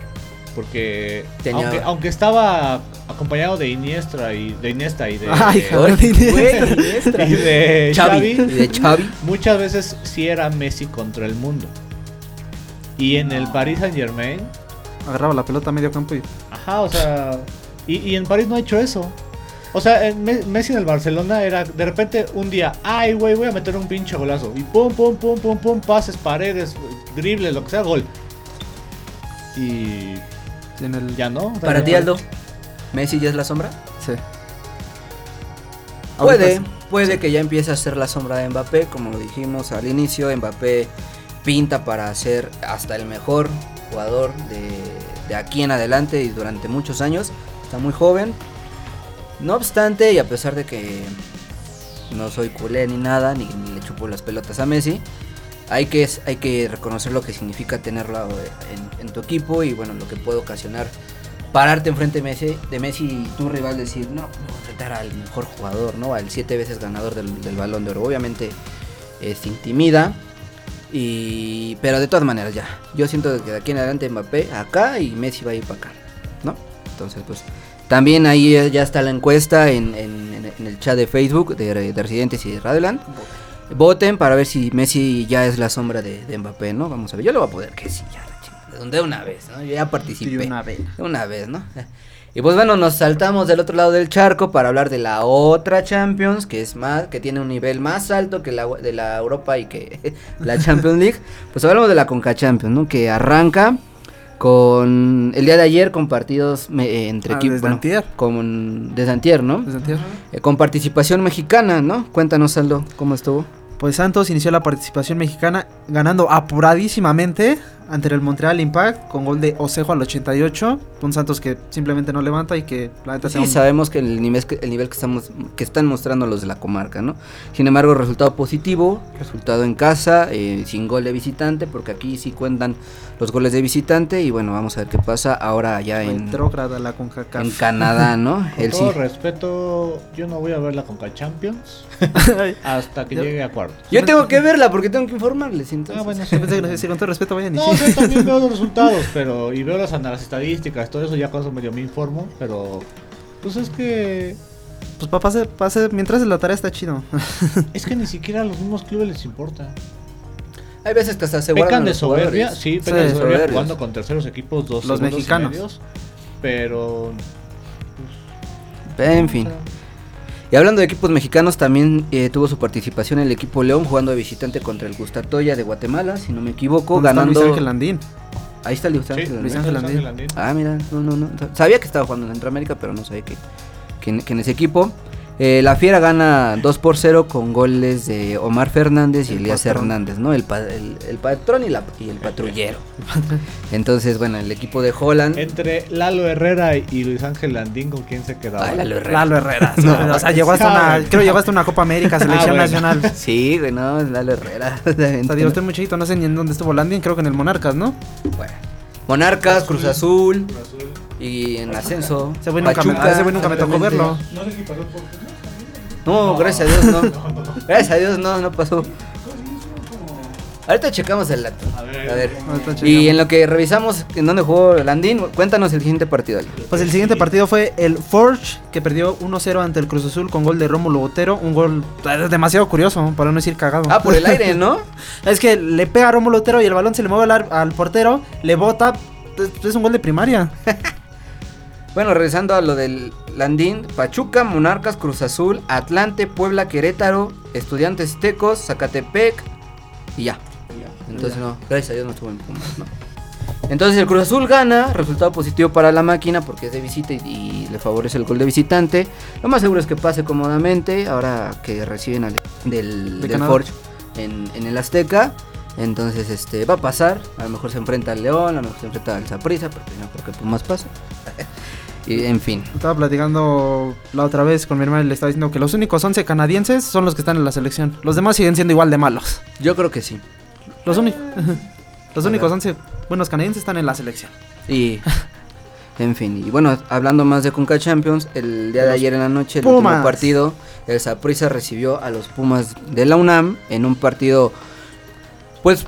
Porque Tenía- aunque, aunque estaba acompañado de Iniesta y de Iniesta y de, Ay, joder. güey, [LAUGHS] Iniesta. y de Xavi, Xavi, y de Xavi. muchas veces sí era Messi contra el mundo. Y en el Paris Saint Germain, Agarraba la pelota a medio campo y. ajá, o sea, y, y en París no ha hecho eso. O sea, en Me- Messi en el Barcelona era de repente un día, ay, güey, voy a meter un pinche golazo. Y pum, pum, pum, pum, pum, pases, paredes, dribles, lo que sea, gol. Y En el... ya no. Para ti, Aldo, ¿Messi ya es la sombra? Sí. Puede, puede que ya empiece a ser la sombra de Mbappé, como lo dijimos al inicio, Mbappé pinta para ser hasta el mejor jugador de, de aquí en adelante y durante muchos años, está muy joven, no obstante y a pesar de que no soy culé ni nada, ni, ni le chupo las pelotas a Messi, hay que, hay que reconocer lo que significa tenerlo en, en tu equipo y bueno, lo que puede ocasionar pararte enfrente de Messi, de Messi y tu rival decir, no, voy a al mejor jugador, ¿no? Al siete veces ganador del, del balón de oro. Obviamente es intimida. Y, pero de todas maneras ya, yo siento que de aquí en adelante Mbappé acá y Messi va a ir para acá, ¿no? Entonces pues también ahí eh, ya está la encuesta en, en- en- el chat de Facebook de, de Residentes y de Radioland. Voten para ver si Messi ya es la sombra de, de Mbappé, ¿no? Vamos a ver, yo lo voy a poder que sí, ya, la chingada, de una vez, ¿no? Yo ya participé. De una vez. Una vez, ¿no? [LAUGHS] Y pues bueno, nos saltamos del otro lado del charco para hablar de la otra Champions, que es más, que tiene un nivel más alto que la de la Europa y que [LAUGHS] la Champions League. Pues hablamos de la Conca Champions, ¿no? Que arranca con el día de ayer con partidos me- eh, entre Ah, equipos. antier. con desde antier, ¿no? Desde antier. Eh, con participación mexicana, ¿no? Cuéntanos, Aldo, ¿cómo estuvo? Pues Santos inició la participación mexicana ganando apuradísimamente ante el Montreal Impact con gol de Osejo al 88. Un Santos que simplemente no levanta y que la neta Sí, sea un- sabemos que el nivel, que- el nivel que, estamos, que están mostrando los de la comarca, ¿no? Sin embargo, resultado positivo, resultado en casa, eh, sin gol de visitante, porque aquí sí cuentan los goles de visitante. Y bueno, vamos a ver qué pasa ahora allá en, la en Canadá, ¿no? Con sí. todo respeto, yo no voy a ver la Conca Champions [LAUGHS] hasta que Yo- llegue a cuartos. Yo tengo que verla porque tengo que informarles. Entonces. Ah, bueno, sí. Yo pensé que no sé si con todo respeto vayan y No, también veo los [LAUGHS] resultados, pero y veo las, las estadísticas, todo eso ya eso medio me informo, pero pues es que Pues para pase, pase, mientras la tarea está chido. [LAUGHS] es que ni siquiera a los mismos clubes les importa. Hay veces que hasta se guardan Pecan de los soberbia, jugadores. sí, pecan Sí, de soberbia soberbios. jugando con terceros equipos, dos Los mexicanos. medios, pero En fin. Y hablando de equipos mexicanos, también eh, tuvo su participación el equipo León jugando de visitante contra el Gustatoya de Guatemala, si no me equivoco, ¿Dónde está ganando. Luis Ángel Landín. Ahí está Luis sí, Ángel. Luis Landín. Ángel Landín. Ah, mira, no, no, no. Sabía que estaba jugando en Centroamérica, pero no sabía que, que en ese equipo. Eh, la Fiera gana 2 por 0 con goles de Omar Fernández y El Elías patrón. Hernández, ¿no? El, pa- el, el patrón y, la, y el patrullero. [LAUGHS] Entonces, bueno, el equipo de Holland. entre Lalo Herrera y Luis Ángel Landín, ¿con quién se quedaba? Ay, Lalo Herrera. Lalo Herrera. [LAUGHS] No, o sea, llegó hasta una, [LAUGHS] creo llegó hasta una Copa América, selección bueno. nacional. Sí, güey, no, Lalo Herrera. O sea, digo, estoy muy chiquito, no sé ni en dónde estuvo Landín, creo que en el Monarcas, ¿no? Bueno. Monarcas, Cruz Azul y en ascenso. Ese güey nunca me tocó verlo. No sé si pasó por No, gracias a Dios no. [LAUGHS] Gracias a Dios no, no pasó. Ahorita checamos el dato. A ver. A ver. Y en lo que revisamos en dónde jugó Landín, cuéntanos el siguiente partido. Pues el siguiente partido fue el Forge, que perdió 1-0 ante el Cruz Azul con gol de Rómulo Botero. Un gol eh, demasiado curioso, para no decir cagado. Ah, por el aire, [LAUGHS] ¿no? Es que le pega a Rómulo Botero y el balón se le mueve al, al portero, le bota. Es, es un gol de primaria. [LAUGHS] Bueno, regresando a lo del Landín, Pachuca, Monarcas, Cruz Azul, Atlante, Puebla, Querétaro, Estudiantes Tecos, Zacatepec y ya. Entonces no, gracias a Dios no estuvo en Pumas, ¿no? Entonces el Cruz Azul gana, resultado positivo para la máquina porque es de visita y, y le favorece el gol de visitante. Lo más seguro es que pase cómodamente ahora que reciben al, del, De del. Forge en, en el Azteca. Entonces este va a pasar, a lo mejor se enfrenta al León, a lo mejor se enfrenta al Zaprisa, porque no creo que Pumas pase. Y en fin. Estaba platicando la otra vez con mi hermano y le estaba diciendo que los únicos 11 canadienses son los que están en la selección. Los demás siguen siendo igual de malos. Yo creo que sí. Los, únicos [LAUGHS] los únicos ver. 11 buenos canadienses están en la selección. Y en fin, y bueno, hablando más de Conca Champions, el día de ayer en la noche, el Pumas. último partido, el Saprissa recibió a los Pumas de la UNAM en un partido pues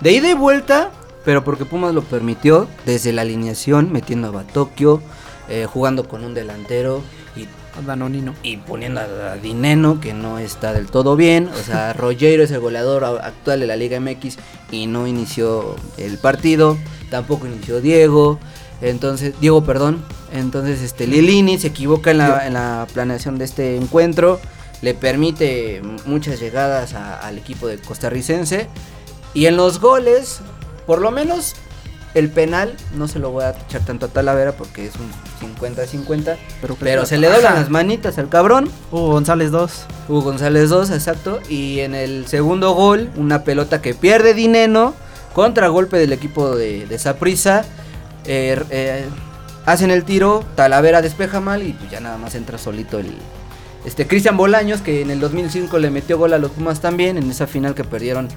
de ida y vuelta, pero porque Pumas lo permitió desde la alineación, metiendo a Batokio, eh, jugando con un delantero y Danonino. y poniendo a Dineno, que no está del todo bien. O sea, [LAUGHS] Rogero es el goleador a- actual de la Liga MX y no inició el partido. Tampoco inició Diego. Entonces, Diego, perdón. Entonces, este Lilini se equivoca en la, en la planeación de este encuentro. Le permite muchas llegadas a- al equipo de costarricense. Y en los goles, por lo menos el penal, no se lo voy a echar tanto a Talavera porque es un 50-50. Pero, Pero se le doblan las manitas al cabrón. Hugo González 2. Hugo González 2, exacto. Y en el segundo gol, una pelota que pierde Dineno. Contragolpe del equipo de, de. Eh, eh, hacen el tiro, Talavera despeja mal y pues ya nada más entra solito el. Este Cristian Bolaños, que en el 2005 le metió gol a los Pumas también, en esa final que perdieron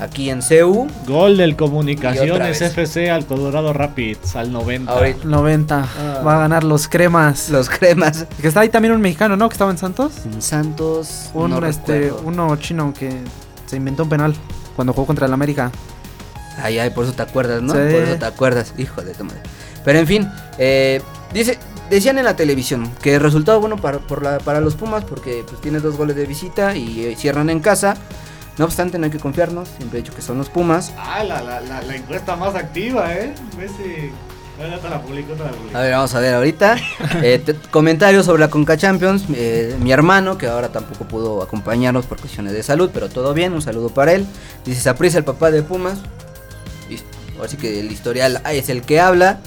aquí en CEU. Gol del Comunicaciones. FC al Colorado Rapids al 90. Ahorita. 90. Ah. Va a ganar los cremas. Los cremas. Que está ahí también un mexicano, ¿no? Que estaba en Santos. En Santos. Un, no este, recuerdo. uno chino que se inventó un penal cuando jugó contra el América. Ay, ay, por eso te acuerdas, ¿no? Sí. Por eso te acuerdas, hijo de tu madre. Pero en fin, eh, dice, decían en la televisión que el resultado bueno para, por la- para los Pumas porque pues tienes dos goles de visita y eh, cierran en casa. No obstante, no hay que confiarnos, siempre he dicho que son los Pumas. Ah, la, la, la, la encuesta más activa, ¿eh? Messi. Ya te la publico, te la publico. A ver, vamos a ver ahorita. [LAUGHS] Eh, te- comentarios sobre la Conca Champions. eh, mi hermano, que ahora tampoco pudo acompañarnos por cuestiones de salud, pero todo bien, un saludo para él. Dice, Saprissa, el papá de Pumas. Y ahora sí que el historial es el que habla.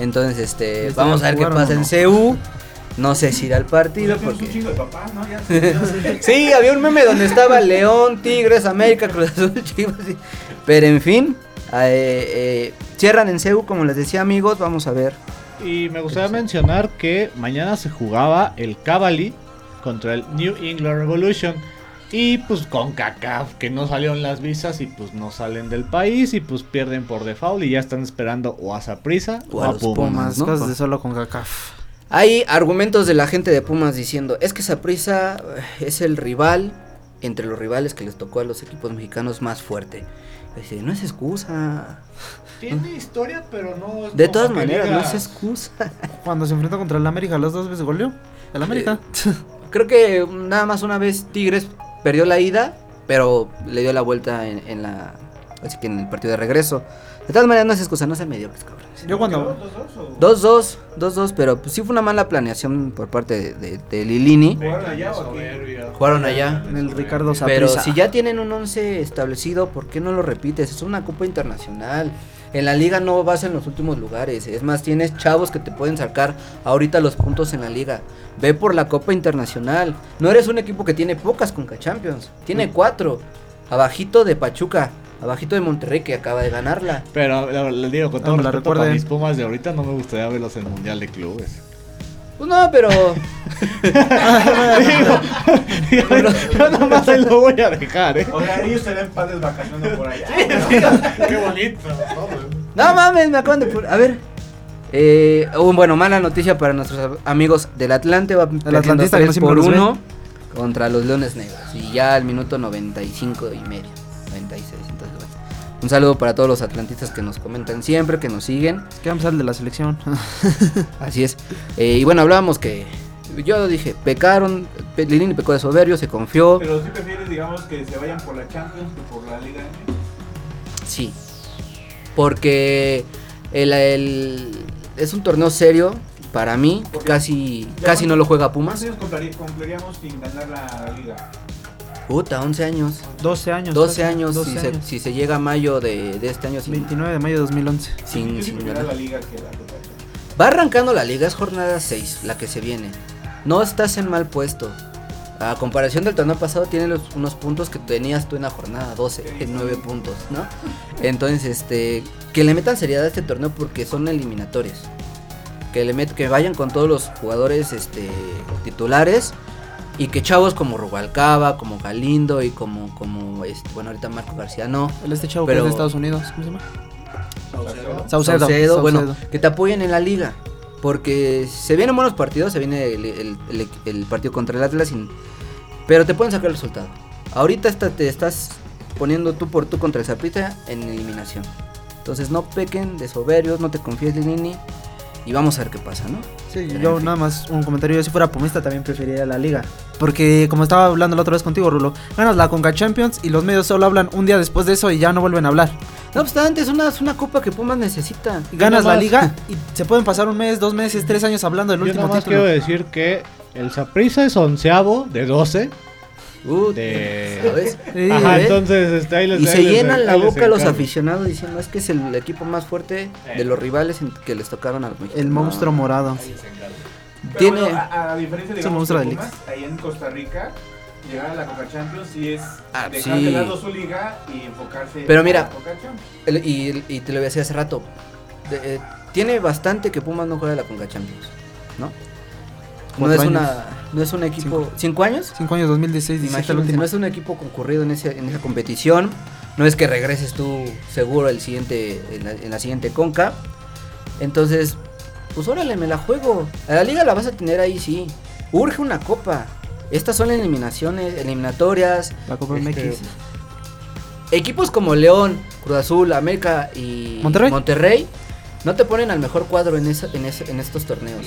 Entonces, este, ¿Este vamos a ver qué pasa en no? CU. No sé si irá al partido porque... de ¿no? Ya, [LAUGHS] Sí, había un meme donde estaba León, Tigres, América, Cruz Azul, [LAUGHS] Chivas. y- Pero en fin, eh, eh, cierran en CEU, como les decía amigos, vamos a ver. Y me gustaría mencionar que mañana se jugaba el Cavalry contra el New England Revolution. Y pues con CACAF, que no salieron las visas y pues no salen del país y pues pierden por default y ya están esperando o a Saprisa o, O a Pumas. Pumas, ¿no? cosas de solo con CACAF. Hay argumentos de la gente de Pumas diciendo, es que Saprissa eh, es el rival, entre los rivales que les tocó a los equipos mexicanos más fuerte. Dice, no es excusa. Tiene historia, pero no es De todas maneras, no es excusa. [LAUGHS] Cuando se enfrentó contra el América, las dos veces goleó. El América. Creo que nada más una vez Tigres perdió la ida pero le dio la vuelta en, en la así que en el partido de regreso. De todas maneras no es excusa, no se mediocres, cabrones. Yo cuando... 2-2, 2-2, pero pues sí fue una mala planeación por parte de, de, de Lilini. ¿Jugaron allá o? Soberbia. Jugaron allá. En el Ricardo Pero Saprissa. si ya tienen un 11 establecido, ¿por qué no lo repites? Es una copa internacional. En la liga no vas en los últimos lugares. Es más, tienes chavos que te pueden sacar ahorita los puntos en la liga. Ve por la copa internacional. No eres un equipo que tiene pocas Conca Champions. Tiene cuatro. Abajito de Pachuca. Abajito de Monterrey que acaba de ganarla. Pero le, digo, con todo No respeto para recuerden. mis Pumas de ahorita, no me gustaría verlos en el Mundial de Clubes. Pues no, pero... [LAUGHS] Digo, yo nomás ahí lo voy a dejar, ¿eh? O sea, ellos tenían padres vacacionando por allá. Qué bonito. No mames, me acaban de... A ver. Eh, oh, bueno, mala noticia para nuestros amigos del Atlante. Va perdiendo atlantista que no 3 siempre por ve. 1 contra los Leones Negros. Y ya al minuto 95 y medio. 96. Entonces, bueno. Un saludo para todos los atlantistas que nos comentan siempre, que nos siguen. ¿Qué vamos a de la selección? [LAUGHS] Así es. Eh, y bueno, hablábamos que... Yo dije, pecaron, Pe- Lilini pecó de soberbio, se confió. Pero si prefieres, digamos, que se vayan por la Champions que por la Liga MX. Sí. Porque el, el- es un torneo serio para mí. Porque Casi, casi no lo juega ¿Cuántos Pumas. años cumpliri- cumpliríamos sin ganar la Liga? Puta, 11 años. 12 años. 12 casi, años, 12 si, Se, años. si se llega a mayo de, de este año sin, 29 de mayo de 2011. sin, sin la Liga que la. Va arrancando la liga, es jornada 6, la que se viene. No estás en mal puesto. A comparación del torneo pasado, tiene los, unos puntos que tenías tú en la jornada 12, en 9 puntos, ¿no? Entonces, este, que le metan seriedad a este torneo porque son eliminatorias. Que le met, que vayan con todos los jugadores este, titulares y que chavos como Rubalcaba, como Galindo y como, como este, bueno, ahorita Marco García no. El este chavo Pero- que es de Estados Unidos. ¿Cómo se llama? Saucedo. Saucedo. Saucedo, bueno, Saucedo. que te apoyen en la liga. Porque se vienen buenos partidos, se viene el, el- el- el partido contra el Atlas, y- pero te pueden sacar el resultado. Ahorita está- te estás poniendo tú por tú contra el Zaprita en eliminación. Entonces no pequen de soberbios, no te confíes de Nini y vamos a ver qué pasa, ¿no? Sí, Pero yo nada más un comentario. Yo si fuera pumista también preferiría la liga. Porque como estaba hablando la otra vez contigo, Rulo, ganas la Conca Champions y los medios solo hablan un día después de eso y ya no vuelven a hablar. No obstante, es una, es una copa que Pumas necesita. Ganas la liga [LAUGHS] y se pueden pasar un mes, dos meses, tres años hablando del Yo último nada más título. quiero decir que el Saprissa es onceavo de 12. Uh, De- ¿sabes? Sí, Ajá, ¿ves? entonces este, ahí les Y ahí se les- llenan la ahí les boca los aficionados diciendo es que es el equipo más fuerte de los rivales en- que les tocaron a mexicanos. El monstruo morado. Pero Tiene- bueno, a, a diferencia de Es un monstruo de Pumas, ahí en Costa Rica, llegar a la Coca Champions sí es Ah, dejar sí. de lado su liga y enfocarse Pero en mira, la Coca Champions. El- y, y te lo decía hace rato. de- eh, tiene bastante que Pumas no juega la Conca Champions, ¿no? No es, años. una, no es un equipo. ¿Cinco, años? Cinco años, 2016, 17 el Imagínate, no es un equipo concurrido en, ese, en esa competición. No es que regreses tú seguro el siguiente, en, la, en la siguiente Conca. Entonces, pues órale, me la juego. A la liga la vas a tener ahí, sí. Urge una copa. Estas son eliminaciones, eliminatorias. La Copa Este, MX. Equipos como León, Cruz Azul, América y Monterrey. no te ponen al mejor cuadro en, esa- en, ese- en estos torneos.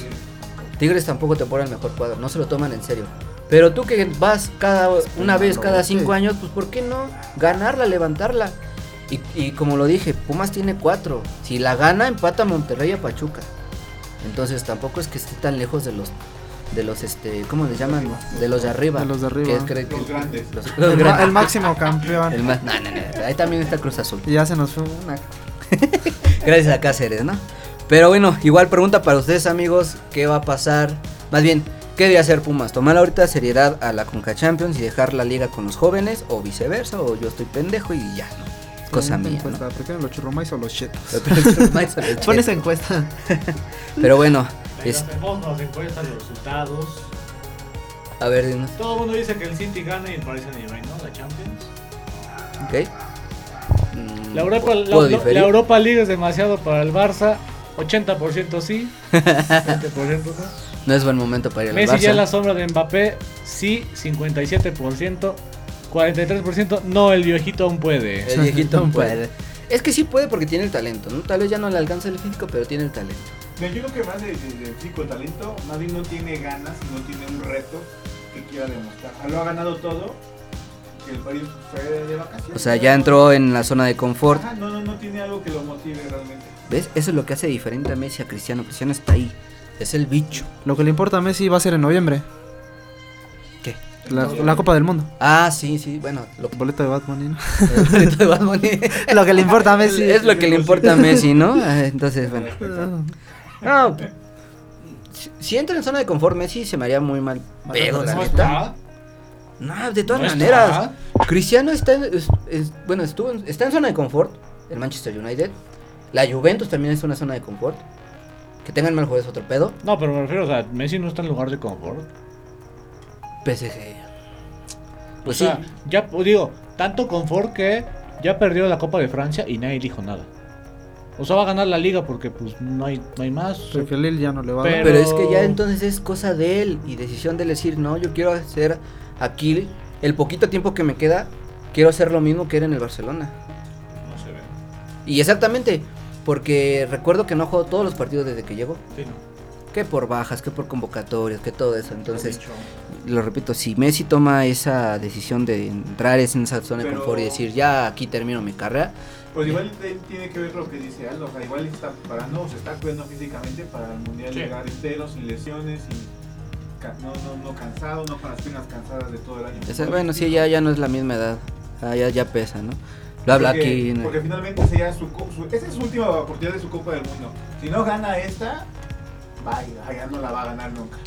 Tigres tampoco te ponen al mejor cuadro, no se lo toman en serio. Pero tú que vas cada una vez cada cinco años, pues ¿por qué no ganarla, levantarla? Y, y como lo dije, Pumas tiene cuatro. Si la gana, empata Monterrey a Pachuca. Entonces tampoco es que esté tan lejos de los de los este, ¿cómo les llaman? De los de arriba. De los de arriba. Que es- que- Los grandes. los- los El, ma- grandes. el máximo campeón. El más, no, no, no, ahí también está Cruz Azul. Y ya se nos fue una. [LAUGHS] Gracias a Cáceres, ¿no? Pero bueno, igual pregunta para ustedes, amigos, ¿qué va a pasar? Más bien, ¿qué debe hacer Pumas? ¿Tomar ahorita seriedad a la Conca Champions y dejar la liga con los jóvenes? ¿O viceversa? ¿O yo estoy pendejo y ya, no? Cosa mía, ¿Prefieren los churrumais o los chetos? [LAUGHS] Pon esa encuesta. [LAUGHS] Pero bueno, es, Hacemos las encuestas, los resultados. a ver, dinos, Todo el mundo dice que el City gana y el Paris Saint Germain, ¿no? La Champions. ¿ok? Mm, La Europa, ¿puedo la, la- diferir? la Europa League es demasiado para el Barça. 80% sí, 20% no. [LAUGHS] No es buen momento para ir al Messi ya en Barça. la sombra de Mbappé, sí, 57%. 43% no, el viejito aún puede. El viejito No puede. [LAUGHS] Es que sí puede porque tiene el talento, ¿no? Tal vez ya no le alcanza el físico, pero tiene el talento. Mira, Yo creo que más de, de, de físico talento, bien no tiene ganas y no tiene un reto que quiera demostrar. Lo ha ganado todo que el París fue de vacaciones. O sea, ya entró en la zona de confort. Ajá, no, no, no tiene algo que lo motive realmente. ¿Ves? Eso es lo que hace diferente a Messi a Cristiano. Cristiano está ahí. Es el bicho. Lo que le importa a Messi va a ser en noviembre. ¿Qué? La, la Copa del Mundo. Ah, sí, sí. Bueno, lo que Boleto de Bunny, ¿no? [LAUGHS] el boleto de Bunny. [LAUGHS] Lo que le importa a Messi. Es lo que le importa a Messi, ¿no? [LAUGHS] Ah, Entonces, bueno. No, si- entra en zona de confort Messi se me haría muy mal. Pero la No neta. No, de todas No maneras. está. Cristiano está en, es- es- bueno, estuvo en- está en zona de confort. El Manchester United. La Juventus también es una zona de confort. Que tengan mal juego es otro pedo. No, pero me refiero, o sea, Messi no está en lugar de confort. PSG. Pues o sea, sí. ya digo, tanto confort que ya perdió la Copa de Francia y nadie dijo nada. O sea, va a ganar la liga porque pues no hay, no hay más. Porque ya no le va a dar. Pero- Pero es que ya entonces es cosa de él y decisión de él decir, no, yo quiero hacer aquí el poquito tiempo que me queda, quiero hacer lo mismo que era en el Barcelona. No se ve. Y exactamente, porque recuerdo que no jugó todos los partidos desde que llegó. Sí, no. Que por bajas, que por convocatorias, que todo eso. Entonces, lo repito, si Messi toma esa decisión de entrar en esa zona de confort y decir, ya aquí termino mi carrera, Pues igual él tiene que ver lo que dice Aldo, o sea, igual está preparando, se está cuidando físicamente para el mundial Sí. llegar entero, sin lesiones, sin no, no, no cansado, no con las piernas cansadas de todo el año. esa- bueno, sí, ya, ya no es la misma edad. Ah, ya, ya pesa, ¿no? Lo habla porque, aquí. Porque finalmente sería su, su- esa es su última oportunidad de su Copa del Mundo. Si no gana esta, vaya, ya no la va a ganar nunca.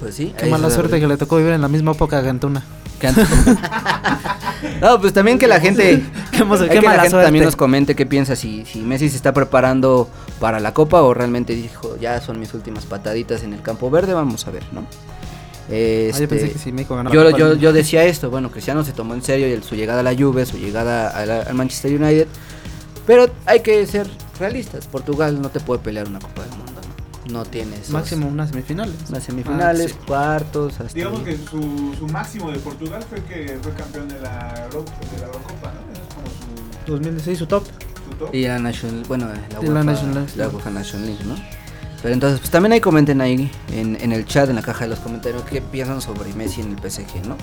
Pues sí. Qué mala suerte que le tocó vivir en la misma época que Antuna. Que antes- [LAUGHS] no, pues también que la gente, [LAUGHS] Qué, que la gente también nos comente qué piensa si, si Messi se está preparando para la Copa o realmente dijo ya son mis últimas pataditas en el campo verde, vamos a ver, ¿no? Ah, Este, yo pensé que si México ganaba yo, yo, decía esto, bueno, Cristiano se tomó en serio el- su llegada a la Juve, su llegada a la- al Manchester United, pero hay que ser realistas, Portugal no te puede pelear una Copa del Mundo, ¿no? Esos- Máximo unas semifinales. unas semifinales, Ah, sí. cuartos, hasta Digamos ahí. que su, su máximo de Portugal fue que fue campeón de la, Euro- de la Eurocopa, ¿no? Eso es como su, 2016 su top. su top. Y la National, bueno, la Y la UEFA, National la. UEFA National League, ¿no? Pero entonces, pues también ahí comenten ahí en, en el chat, en la caja de los comentarios, qué piensan sobre Messi en el PSG, ¿no?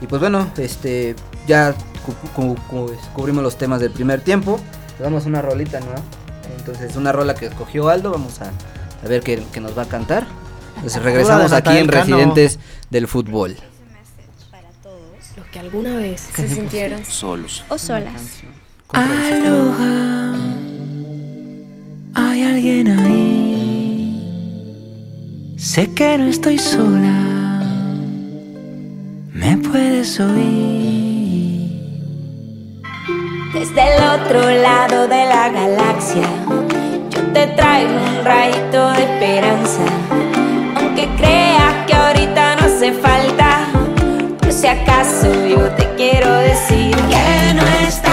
Y pues bueno, este, ya cu- cu- cu- cubrimos los temas del primer tiempo. Le damos una rolita, ¿no? Entonces, una rola que escogió Aldo, vamos a, a ver qué, qué nos va a cantar. Entonces, regresamos aquí en. Residentes del Fútbol. para todos los que alguna vez se sintieron Solos. o solas. Aloha, hay alguien ahí. Sé que no estoy sola, me puedes oír. Desde el otro lado de la galaxia, traigo un rayito de esperanza. Aunque creas que ahorita no hace falta, por si acaso yo te quiero decir que no estás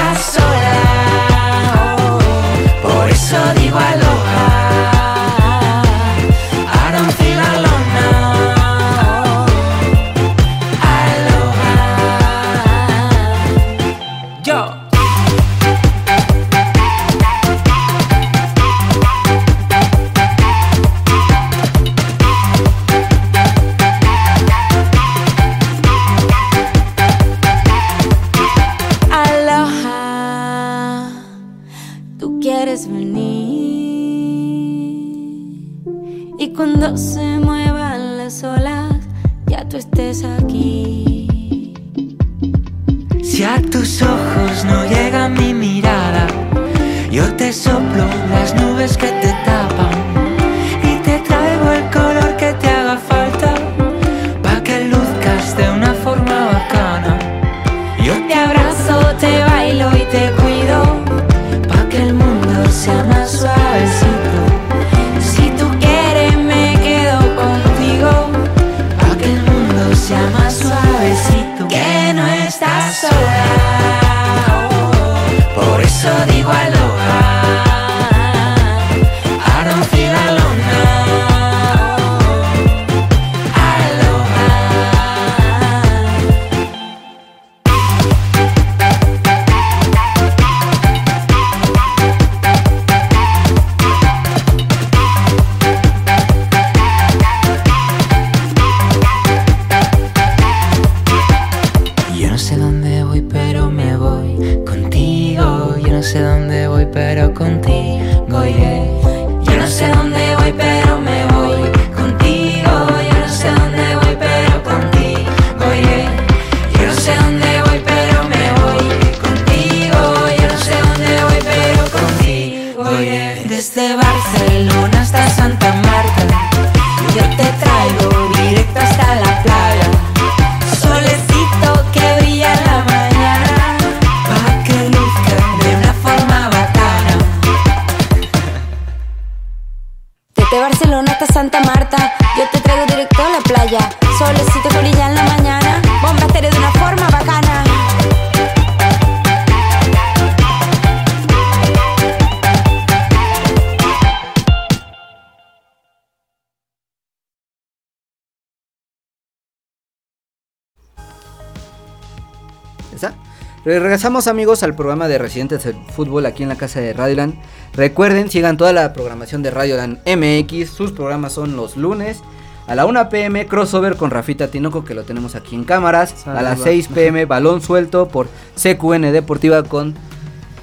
Regresamos amigos al programa de Residentes del Fútbol aquí en la casa de Radioland. Recuerden, sigan toda la programación de Radioland MX. Sus programas son los lunes a la 1 pm crossover con Rafita Tinoco que lo tenemos aquí en cámaras. A las Saluda. 6 pm balón suelto por CQN Deportiva con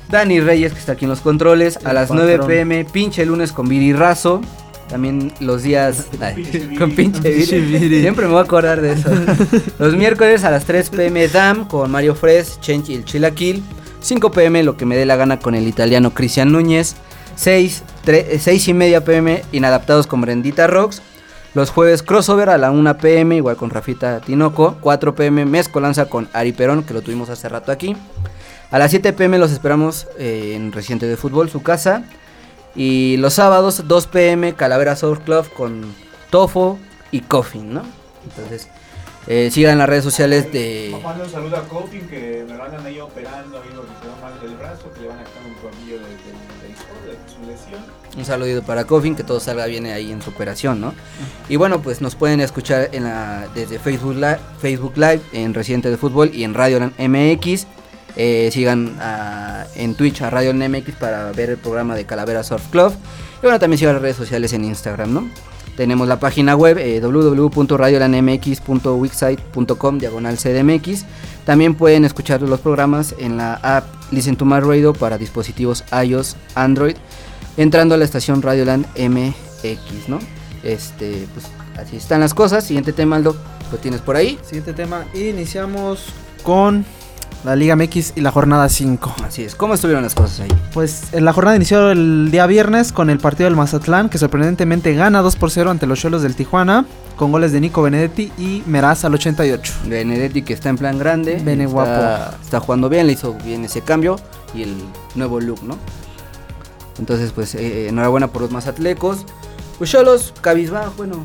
Dani Reyes que está aquí en los controles. A las 9 patrón. pm pinche lunes con Viri Razo. También los días ay, [LAUGHS] con pinche Viri. Siempre me voy a acordar de eso. [LAUGHS] Los miércoles a las 3 pm Dam con Mario Fres, Chench y el Chilaquil. 5 pm lo que me dé la gana con el italiano Cristian Núñez. 6, 6 y media pm Inadaptados con Brendita Rocks. Los jueves crossover a la 1 pm igual con Rafita Tinoco. 4 pm Mezcolanza con Ari Perón que lo tuvimos hace rato aquí. A las 7 pm los esperamos eh, en Reciente de Fútbol, su casa. Y los sábados 2 pm Calavera Surf Club con Tofo y Coffin, ¿no? Entonces, eh, sigan las redes sociales de... Un saludo a Coffin que me lo andan ahí operando ahí lo que quedó mal del brazo, que le van a quitar un tornillo de, de, de, de su lesión. Un saludito para Coffin, que todo salga bien ahí en su operación, ¿no? Y bueno, pues nos pueden escuchar en la, desde Facebook Live, Facebook Live, en Residente de Fútbol y en Radio MX. Eh, sigan a- en Twitch a Radio MX para ver el programa de Calavera Surf Club. Y bueno, también sigan las redes sociales en Instagram, ¿no? Tenemos la página web eh, diagonal CDMX. También pueden escuchar los programas en la app Listen to My Radio para dispositivos iOS, Android, entrando a la estación Radioland MX, ¿no? Este, pues así están las cosas. Siguiente tema, Aldo, lo tienes por ahí. Siguiente tema. Iniciamos con la Liga MX y la jornada 5. Así es, ¿cómo estuvieron las cosas ahí? Pues en la jornada inició el día viernes con el partido del Mazatlán, que sorprendentemente gana 2 por 0 ante los Cholos del Tijuana, con goles de Nico Benedetti y Meraz al 88. Benedetti que está en plan grande. Bene está, guapo. Está jugando bien, le hizo bien ese cambio y el nuevo look, ¿no? Entonces, pues, eh, enhorabuena por los mazatlecos. Pues Cholos, cabizbajo, bueno,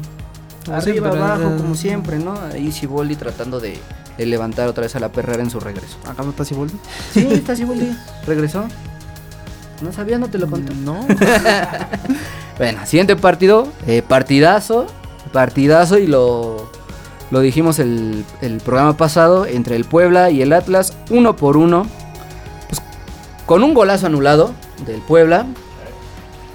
Como arriba, siempre, abajo, eh. como siempre, ¿no? Ahí Siboldi tratando de, de levantar otra vez a la perrera en su regreso. ¿Acá no está Siboldi? Sí, está Siboldi, [LAUGHS] regresó. No sabía, no te lo conté. No. [LAUGHS] Bueno, siguiente partido, eh, partidazo, partidazo y lo, lo dijimos el, el programa pasado entre el Puebla y el Atlas, uno por uno, pues, con un golazo anulado del Puebla,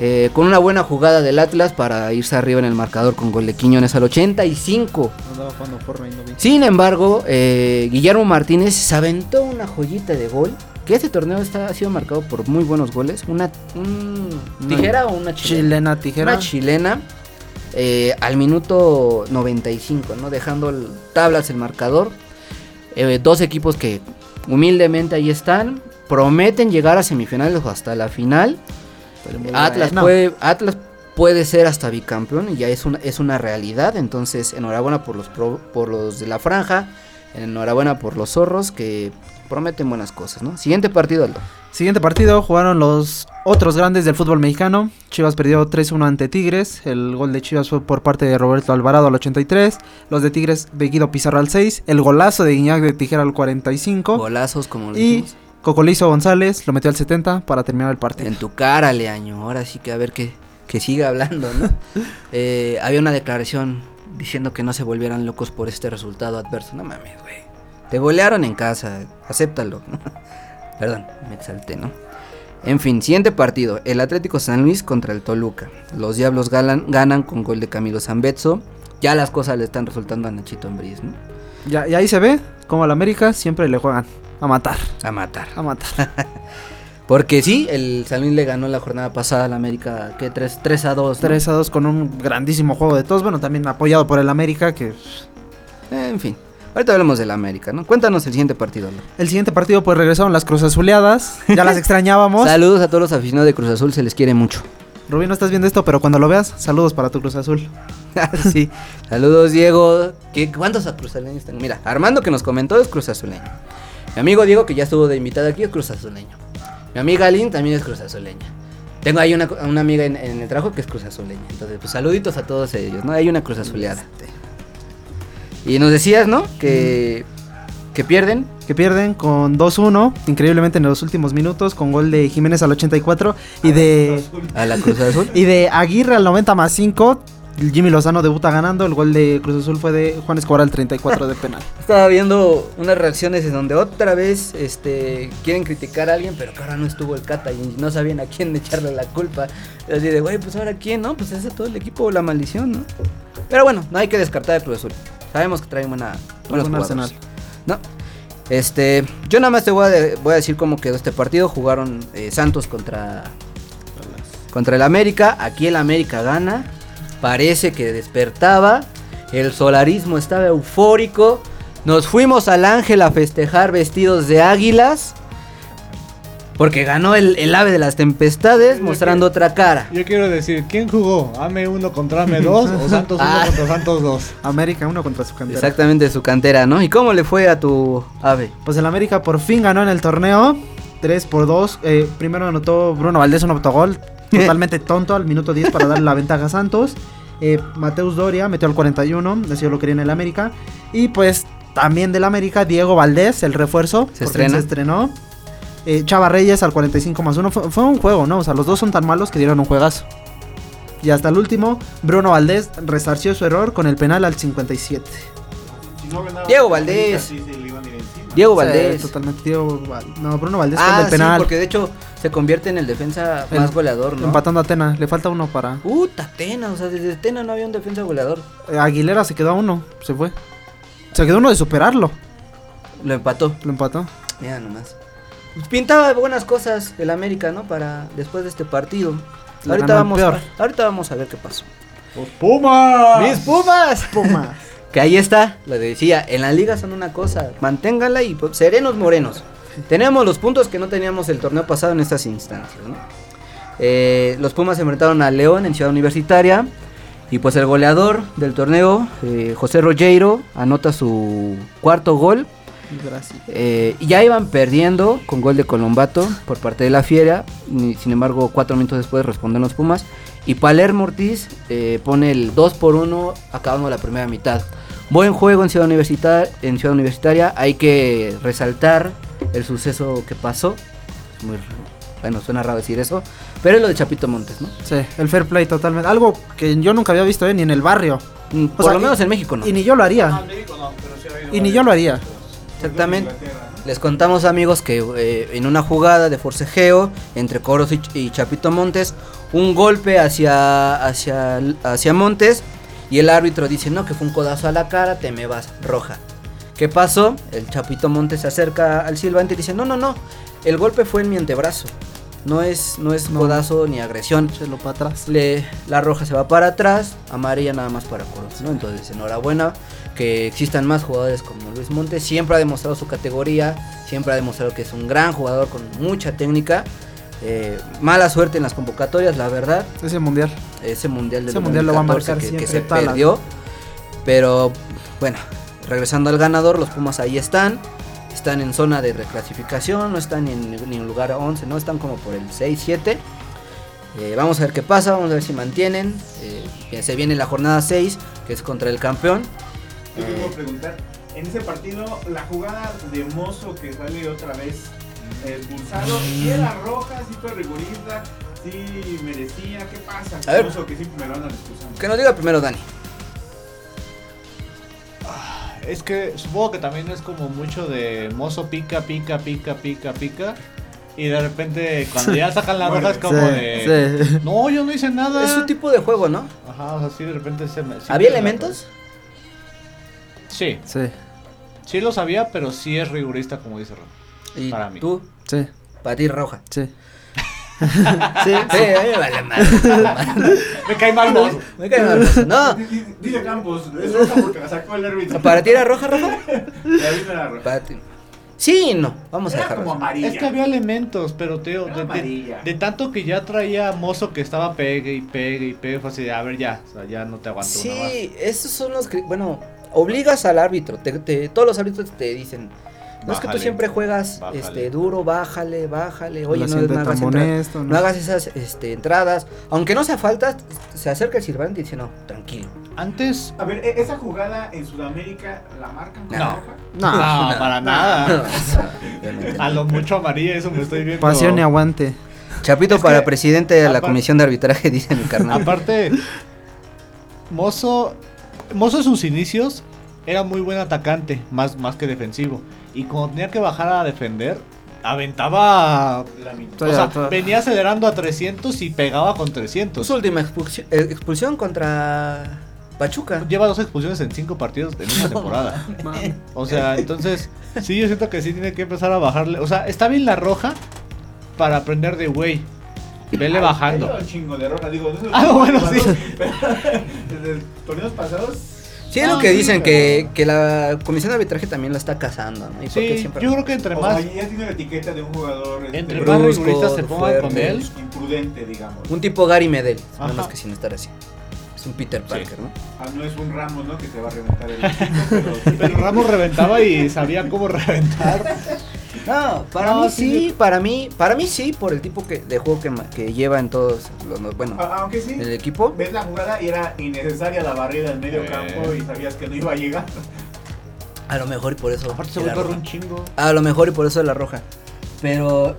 eh, con una buena jugada del Atlas para irse arriba en el marcador con gol de Quiñones al 85. Andaba jugando porno y no vi. Sin embargo, eh, Guillermo Martínez se aventó una joyita de gol. Que este torneo está, ha sido marcado por muy buenos goles. Una un Una tijera o una chilena. Chilena tijera. Una chilena eh, al minuto 95, ¿no? Dejando el- tablas el marcador. Eh, dos equipos que humildemente ahí están. Prometen llegar a semifinales o hasta la final. Atlas, bueno. puede, Atlas puede ser hasta bicampeón y ya es una, es una realidad. Entonces, enhorabuena por los, pro- por los de la franja. Enhorabuena por los zorros que prometen buenas cosas, ¿no? Siguiente partido, Aldo. Siguiente partido jugaron los otros grandes del fútbol mexicano. Chivas perdió 3-1 ante Tigres. El gol de Chivas fue por parte de Roberto Alvarado al 83. Los de Tigres de Guido Pizarro al 6. El golazo de Guiñac de Tijera al 45. Golazos, como lo Y dijimos. Cocolizo González lo metió al 70 para terminar el partido. En tu cara, Leaño. Ahora sí que a ver que, que siga hablando, ¿no? [LAUGHS] Eh, había una declaración diciendo que no se volvieran locos por este resultado adverso. No mames, güey. Te golearon en casa. Acéptalo. ¿no? [LAUGHS] Perdón, me exalté, ¿no? En fin, siguiente partido. El Atlético San Luis contra el Toluca. Los Diablos ganan, ganan con gol de Camilo Zambetso. Ya las cosas le están resultando a Nachito Ambriz, ¿no? Ya, y ahí se ve como al América siempre le juegan a matar. A matar. A matar. [LAUGHS] Porque sí, el San Luis le ganó la jornada pasada al América, que 3, 3 a 2. ¿no? 3 a 2 con un grandísimo juego de todos. Bueno, también apoyado por el América, que Eh, en fin, ahorita hablamos del América, ¿no? Cuéntanos el siguiente partido. ¿no? el siguiente partido pues regresaron las Cruz Azuleadas. Ya las [LAUGHS] extrañábamos. Saludos a todos los aficionados de Cruz Azul, se les quiere mucho. Rubí, no estás viendo esto, pero cuando lo veas, saludos para tu Cruz Azul. [LAUGHS] sí. Saludos, Diego. ¿Qué, ¿Cuántos cruzazuleños tengo? Mira, Armando que nos comentó es Cruz Azuleño. Mi amigo Diego, que ya estuvo de invitado aquí, es Cruz Azuleño. Mi amiga Lynn también es Cruz Azuleña. Tengo ahí una, una amiga en, en el trabajo que es Cruz Azuleña. Entonces, pues saluditos a todos ellos, ¿no? Hay una Cruz Azuleada. Y nos decías, ¿no? Que, que pierden. Que pierden con 2-1, increíblemente en los últimos minutos, con gol de Jiménez al 84 y de, A la Cruz Azul. [LAUGHS] y de Aguirre al 90 más 5. Jimmy Lozano debuta ganando, el gol de Cruz Azul fue de Juan Escobar al 34 de penal. [LAUGHS] Estaba viendo unas reacciones en donde otra vez este, quieren criticar a alguien, pero que ahora no estuvo el Cata y no sabían a quién echarle la culpa. Así de, güey, pues ahora quién, ¿no? Pues es de todo el equipo la maldición, ¿no? Pero bueno, no hay que descartar el Cruz Azul. Sabemos que traen buena, buenos. Arsenal. No. Este, yo nada más te voy a, de- voy a decir cómo quedó este partido. Jugaron eh, Santos contra contra el América. Aquí el América gana. Parece que despertaba. El solarismo estaba eufórico. Nos fuimos al Ángel a festejar vestidos de águilas. Porque ganó el, el ave de las tempestades, mostrando otra cara. Yo quiero decir, ¿quién jugó? ¿AME 1 contra AME [LAUGHS] 2 o Santos 1 Ah. contra Santos 2? América 1 contra su cantera. Exactamente su cantera, ¿no? ¿Y cómo le fue a tu ave? Pues el América por fin ganó en el torneo. 3 por 2. Eh, primero anotó Bruno Valdés un autogol. Totalmente tonto al minuto 10 para darle la ventaja a Santos. Eh, Mateus Doria metió al 41. Decidió lo quería en el América. Y pues también del América, Diego Valdés, el refuerzo. Se estrena. Se estrenó. Eh, Chava Reyes al 45 más 1. Fue, fue un juego, ¿no? O sea, los dos son tan malos que dieron un juegazo. Y hasta el último, Bruno Valdés resarció su error con el penal al 57. Si no Diego América, Valdés. sí Diego Sí, Valdés. totalmente. Diego Val- No, Bruno Valdés con ah, el penal. sí, porque de hecho se convierte en el defensa El- más goleador, ¿no? Empatando a Tena. Le falta uno para. Puta, Tena, o sea, desde Tena no había un defensa goleador. Eh, Aguilera se quedó a uno, se fue. Se quedó uno de superarlo, Lo empató. lo empató. Mira nomás. Pues Pintaba buenas cosas el América, ¿no? Para después de este partido. Le Ahorita vamos, peor. a, ahorita vamos a ver qué pasó. ¡Los Pumas! ¡Mis Pumas! Pumas. [LAUGHS] Que ahí está, lo decía, en la liga son una cosa, manténganla y pues, serenos morenos. Tenemos los puntos que no teníamos el torneo pasado en estas instancias. ¿no? Eh, los Pumas se enfrentaron a León en Ciudad Universitaria y pues el goleador del torneo, eh, José Rogueiro, anota su cuarto gol. Gracias. Eh, y ya iban perdiendo con gol de Colombato por parte de la Fiera. y, sin embargo, cuatro minutos después responden los Pumas. Y Palermo Ortiz pone el 2 por 1 acabando la primera mitad. Buen juego en Ciudad, Universita- en Ciudad Universitaria. Hay que resaltar el suceso que pasó. Es muy- bueno, suena raro decir eso. Pero es lo de Chapito Montes, ¿no? Sí, el fair play totalmente. Algo que yo nunca había visto, eh, ni en el barrio. Mm, O Por sea, lo menos en México, ¿no? Y ni yo lo haría. Y ni yo lo haría. Exactamente. Les contamos amigos que eh, en una jugada de forcejeo entre Coros y, y Chapito Montes, un golpe hacia, hacia, hacia Montes y el árbitro dice, no, que fue un codazo a la cara, te me vas, roja. ¿Qué pasó? El Chapito Montes se acerca al silbante y dice, no, no, no, el golpe fue en mi antebrazo. No es, no es No. codazo ni agresión. Échelo para atrás. Le- la roja se va para atrás, amarilla nada más para Coros, ¿no? Entonces, enhorabuena que existan más jugadores como Luis Montes. Siempre ha demostrado su categoría, siempre ha demostrado que es un gran jugador con mucha técnica. Eh, mala suerte en las convocatorias, la verdad. Ese mundial. Ese mundial del Ese mundial lo va a 2014 marcar que, se perdió. Pero bueno, regresando al ganador, los Pumas ahí están. Están en zona de reclasificación, no están ni en, ni en lugar 11, no están como por el 6-7. Eh, vamos a ver qué pasa, vamos a ver si mantienen. Eh, se viene la jornada 6, que es contra el campeón. Yo te puedo preguntar, en ese partido, la jugada de Mozo que sale otra vez expulsado, si era roja, si fue rigurista, si merecía, ¿qué pasa? A ver. Mozo que sí me lo andan expulsando. Que nos diga primero Dani. Es que supongo que también es como mucho de mozo pica, pica, pica, pica, pica. Y de repente cuando ya sacan la roja es como Sí, de... sí. No, yo no hice nada. Es su tipo de juego, ¿no? Ajá, o sea, sí de repente se me... sí ¿Había me- elementos? Sí, Sí, sí lo sabía, pero sí es rigurista como dice Ron. Y Para mí. tú, sí. Para ti roja. Sí. [LAUGHS] Sí, sí, a mí me vale madre. Me cae mal mozo. [LAUGHS] Me cae mal mozo. No, [LAUGHS] Di- di- Dice Campos, es roja porque la sacó el árbitro. ¿para ti era roja, árbitro era roja. Para ti. Sí y no. Vamos a dejarlo. como amarilla. Es que había elementos, pero Teo, de, de- amarilla. de tanto que ya traía mozo que estaba pegue y pegue y pegue, fue así de, a ver ya, o sea, ya no te aguanto una más. Sí, esos son los que, bueno, obligas al árbitro, te, te- todos los árbitros te dicen, no es que tú siempre juegas bájale. este duro, bájale, bájale, oye, no, no hagas, honesto, no ¿no? hagas esas este, entradas, aunque no sea falta, se acerca el sirvante y dice, no, tranquilo. Antes, A ver, e- esa jugada en Sudamérica, ¿la marcan como No. roja? [LAUGHS] No. no, para nada. [LAUGHS] A lo mucho amarilla, eso me estoy viendo. Pasión y aguante. Chapito Es para que, presidente de la comisión de arbitraje, [LAUGHS] dice mi carnal. Aparte, Mozo, Mozo en sus inicios era muy buen atacante, más, más que defensivo. Y cuando tenía que bajar a defender, aventaba... La mitad. O sea, toda- venía acelerando a 300 y pegaba con 300. Su última expulsión, eh, expulsión contra Pachuca. Lleva dos expulsiones en cinco partidos en [LAUGHS] una temporada. O sea, entonces, sí, yo siento que sí tiene que empezar a bajarle. O sea, está bien la roja para aprender de güey. Vele bajando. hay un chingo de roja, digo, no sé Ah, [LAUGHS] bueno, sí. Desde [LAUGHS] torneos pasados, Sí, es lo que sí, dicen, pero- que, que la comisión de arbitraje también la está cazando, ¿no? ¿Y por qué Sí, siempre- yo creo que entre o más, sea, ya tiene la etiqueta de un jugador este, entre Brusco, más riguristas se pongan con él, imprudente, digamos. Un tipo Gary Medel, más que sin estar así. Es un Peter Parker, ¿no? Ah, no es un Ramos, ¿no? Que te va a reventar el equipo, [LAUGHS] pero, pero Ramos reventaba y sabía cómo reventar. [LAUGHS] No, para No, mí sí, sí, para mí, para mí sí, por el tipo que, de juego que, que lleva en todos los, bueno, A- aunque sí, el equipo. ves la jugada y era innecesaria la barrera en medio Eh. campo y sabías que no iba a llegar. A lo mejor y por eso. Aparte se un chingo. A lo mejor y por eso es la roja. Pero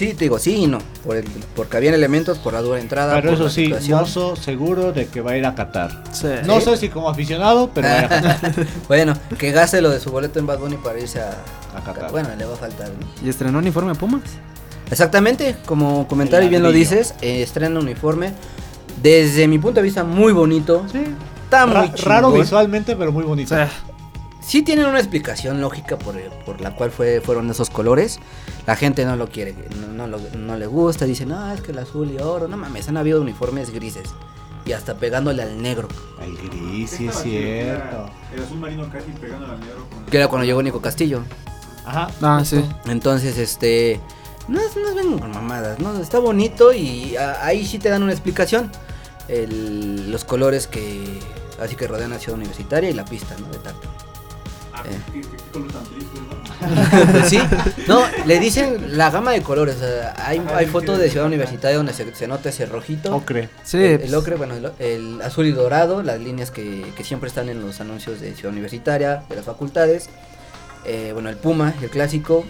sí, te digo, sí y no. Por el, porque habían elementos, por la dura entrada. Pero por eso la sí. Mozo seguro de que va a ir a Qatar. Sí. No sé si como aficionado, pero va a ir a Qatar. [LAUGHS] Bueno, que gaste lo de su boleto en Bad Bunny para irse a, A Qatar. Bueno, le va a faltar, ¿no? Y estrenó uniforme Pumas. Exactamente, como comentario bien lo dices, eh, estrena uniforme. Desde mi punto de vista, muy bonito. Sí. Está muy Ra- raro visualmente, pero muy bonito. Sí tienen una explicación lógica por, por la cual fue, fueron esos colores. La gente no lo quiere, no, no, lo- no le gusta, dice, no, es que el azul y oro, no mames, han habido uniformes grises. Y hasta pegándole al negro, El gris, sí es cierto. El azul marino casi pegando al negro. con- que era cuando llegó Nico Castillo. Ajá. Ah, sí. Entonces, este, no, es- no vengan con mamadas, ¿no? Está bonito y a- ahí sí te dan una explicación. El- los colores que, así que rodean la ciudad universitaria y la pista, ¿no? De tarta. Ah, Eh. qué, color tan triste, ¿no? Pues [LAUGHS] sí, no, le dicen la gama de colores. o sea, hay, Ajá, hay sí, fotos de. Ciudad Universitaria donde se, se nota ese rojito. Ocre. Sí. El, el ocre, bueno, el, el azul y dorado, las líneas que, que siempre están en los anuncios de Ciudad Universitaria, de las facultades. Eh, bueno, el puma, el clásico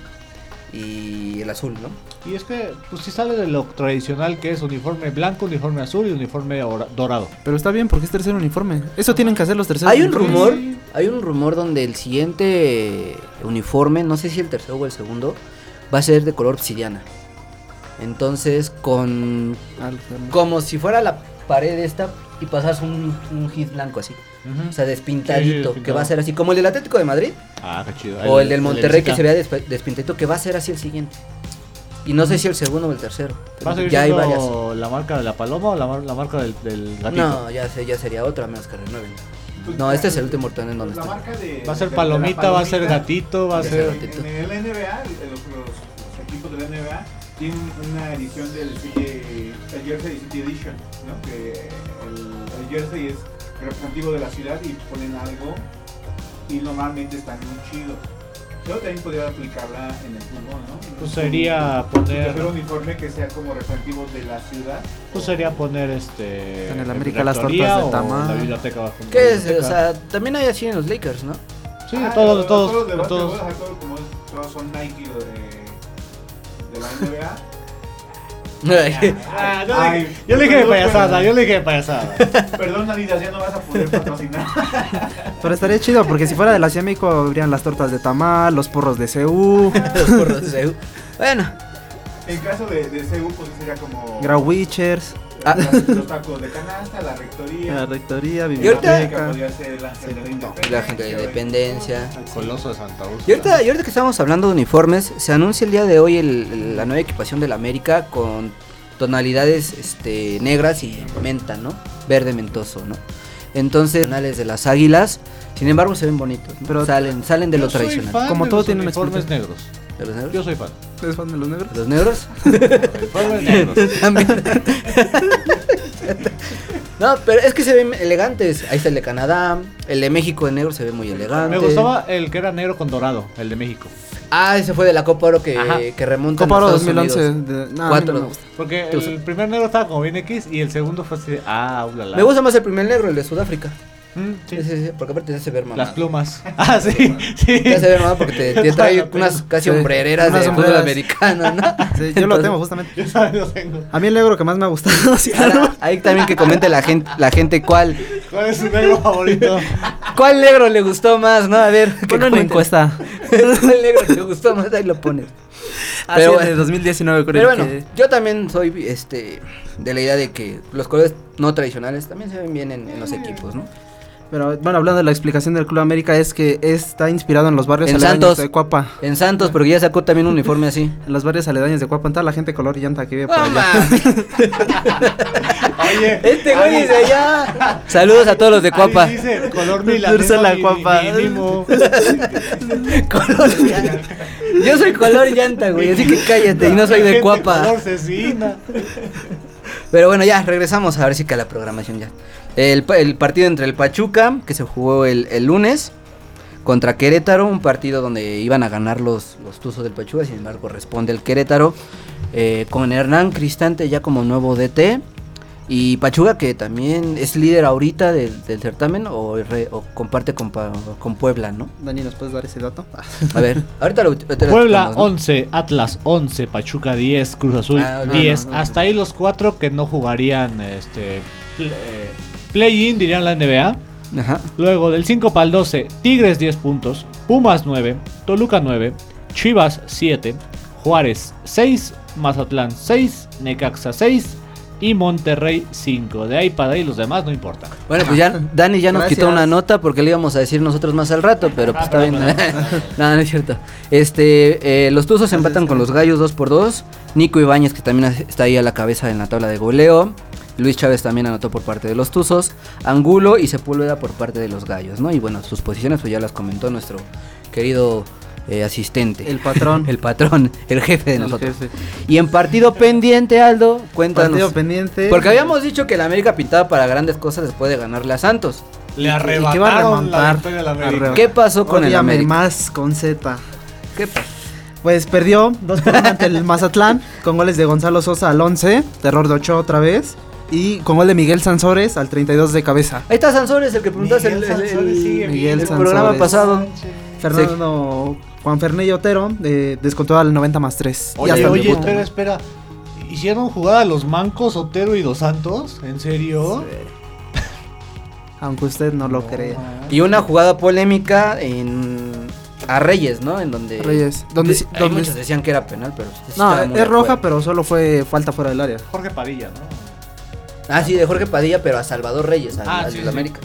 y el azul, ¿no? Y es que, pues si sale de lo tradicional que es uniforme blanco, uniforme azul y uniforme ora- dorado. Pero está bien porque es tercer uniforme. Eso tienen que hacer los terceros. Hay un uniformes. rumor, hay un rumor donde el siguiente uniforme, no sé si el tercero o el segundo, va a ser de color obsidiana. Entonces, con como si fuera la pared esta y pasas un, un hit blanco así. O sea, despintadito, Sí, que va a ser así, como el del Atlético de Madrid Ah, qué chido. o el del Monterrey que se vea despe- despintadito, que va a ser así el siguiente. Y no sé si el segundo o el tercero. ¿Va a seguir ya hay varias. la marca de la paloma o la, mar- la marca del, del gatito? No, ya, sé, ya sería otra, menos que renueven. Pues, No, este es el último torneo en donde la está. marca de- Va a ser de- de la palomita, va a ser gatito, va a ser... En, en el NBA, los, los- los equipos de la NBA tienen una edición del el Jersey City Edition, ¿no? Que el, el jersey es representativo de la ciudad y ponen algo y normalmente están muy chidos. Yo también podría aplicarla en el fútbol, ¿no? Pues sería poner- Hacer un uniforme que sea como representativo de la ciudad. Pues sería poner este... En el América las tortas de o tamal. La biblioteca la ¿Qué es? O sea, también hay así en los Lakers, ¿no? Sí, Ah, todos, todos, todos de todos, como es- todos son Nike o de, de la NBA. Ah, yo, Ay, le, yo le dije de perdón, payasada, perdón. yo le dije de payasada. Perdón, Adidas, ya no vas a poder patrocinar. [LAUGHS] Pero estaría chido porque si fuera de la Ciudad de México habrían las tortas de tamal, los porros de CU. [LAUGHS] Los porros de CEU. Bueno, En caso de, de CEU, pues sería como. Grau Witchers, Ah. Los tacos de canasta, la rectoría. la rectoría, biblioteca. podría ser la Ángel de la gente de Independencia. Coloso de Santa Úrsula. Y ahorita, y ahorita que estamos hablando de uniformes, se anuncia el día de hoy el- la nueva equipación del América con tonalidades este, negras y menta, ¿no? Verde mentoso, ¿no? Entonces, canales de las águilas, sin embargo, se ven bonitos, ¿no? Pero- salen, salen de lo tradicional. Como todo tiene uniformes explicación. negros. ¿De los negros? Yo soy fan. ¿Eres fan de los negros? ¿De los negros? [LAUGHS] [LAUGHS] No, pero es que se ven elegantes. Ahí está el de Canadá, el de México de negro se ve muy elegante. Me gustaba el que era negro con dorado, el de México. Ah, ese fue de la Copa Oro que, que remonta Copa Oro a Estados 2011. Unidos. de- no, Cuatro. no me gusta. Porque el primer negro estaba como bien X y el segundo fue así de, ah, ulala. Me gusta más el primer negro, el de Sudáfrica. Mm, sí. Sí, sí, sí, porque aparte te hace ver mamá. Las plumas. [LAUGHS] Ah, sí, sí. Te hace ver mamá porque te, te trae unas casi hombrereras unas de fútbol americano, ¿no? [LAUGHS] Sí, yo lo tengo justamente. Yo también lo tengo. A mí el negro que más me ha gustado. [LAUGHS] sí, ahora, ahí también que comente la gente, la gente cuál, ¿Cuál es su negro favorito? cuál negro le gustó más, ¿no? A ver, en comenten. encuesta. ¿Cuál negro le gustó más? Ahí lo pones. Así Pero en bueno. el 2019 creo Pero bueno, que... yo también soy este de la idea de que los colores no tradicionales también se ven bien en, en los equipos, ¿no? Pero bueno, hablando de la explicación del Club América es que está inspirado en los barrios En aledaños Santos. de Cuapa. En Santos, porque ya sacó también un uniforme así. [LAUGHS] En los barrios aledaños de Cuapa, en toda la gente color y llanta que vive por ¡No allá. [LAUGHS] Oye. Este güey de allá. Saludos a todos los de Cuapa. dice color la Cuapa. mínimo. [LAUGHS] Color llanta. Yo soy color llanta, güey, así que cállate y no soy de Cuapa. Color cecina. Pero bueno, ya, regresamos a ver si que a la programación ya. El, pa- el partido entre el Pachuca, que se jugó el, el lunes, contra Querétaro, un partido donde iban a ganar los, los Tuzos del Pachuca, sin embargo responde el Querétaro, eh, con Hernán Cristante ya como nuevo DT, y Pachuca que también es líder ahorita del, del certamen o, re- o comparte con, con Puebla, ¿no? Dani, ¿nos puedes dar ese dato? A ver, ahorita lo... ahorita lo Puebla ¿no? 11, Atlas 11, Pachuca 10, Cruz Azul Ah, no, 10. no, no. Hasta ahí los cuatro que no jugarían este eh, play-in, dirían la NBA. Ajá. Luego del 5 para el 12, Tigres 10 puntos, Pumas 9, Toluca 9, Chivas 7, Juárez 6, Mazatlán 6, Necaxa 6 y Monterrey 5. De ahí para ahí los demás no importa. Bueno, pues ya Dani ya nos Gracias. quitó una nota porque le íbamos a decir nosotros más al rato, pero pues Ah, está bien. [LAUGHS] no, no es cierto. Este, eh, los Tuzos empatan con los Gallos 2 por 2 Nico Ibáñez, que también está ahí a la cabeza en la tabla de goleo. Luis Chávez también anotó por parte de los Tuzos. Angulo y Sepúlveda por parte de los Gallos, ¿no? Y bueno, sus posiciones pues ya las comentó nuestro querido eh, asistente. El patrón. [LAUGHS] El patrón, el jefe de El nosotros. jefe. Y en partido pendiente, Aldo, cuéntanos. Partido pendiente. Porque habíamos dicho que la América pintaba para grandes cosas después de ganarle a Santos. Le que iba a arrebataron la remontar. victoria de la América. ¿Qué pasó con el América? más con Z. ¿Qué pasó? Pues perdió 2 por 1 ante el Mazatlán con goles de Gonzalo Sosa al 11, terror de Ochoa otra vez y con gol de Miguel Sansores al 32 de cabeza. Ahí está Sansores, el que preguntaste el, Miguel el- el- el programa pasado. Fernando Juan Ferney Otero eh, descontó al 90 más 3. Oye, oye, espera, espera. ¿Hicieron jugada los mancos Otero y Dos Santos? ¿En serio? [LAUGHS] Aunque usted no lo crea. Y una jugada polémica en a Reyes, ¿no? En donde Reyes, donde sí- Hay donde- muchos decían que era penal, pero sí No, es roja, pero solo fue falta fuera del área. Jorge Padilla, ¿no? Ah, sí, de Jorge Padilla, pero a Salvador Reyes, al, Ah, al sí, de sí. América.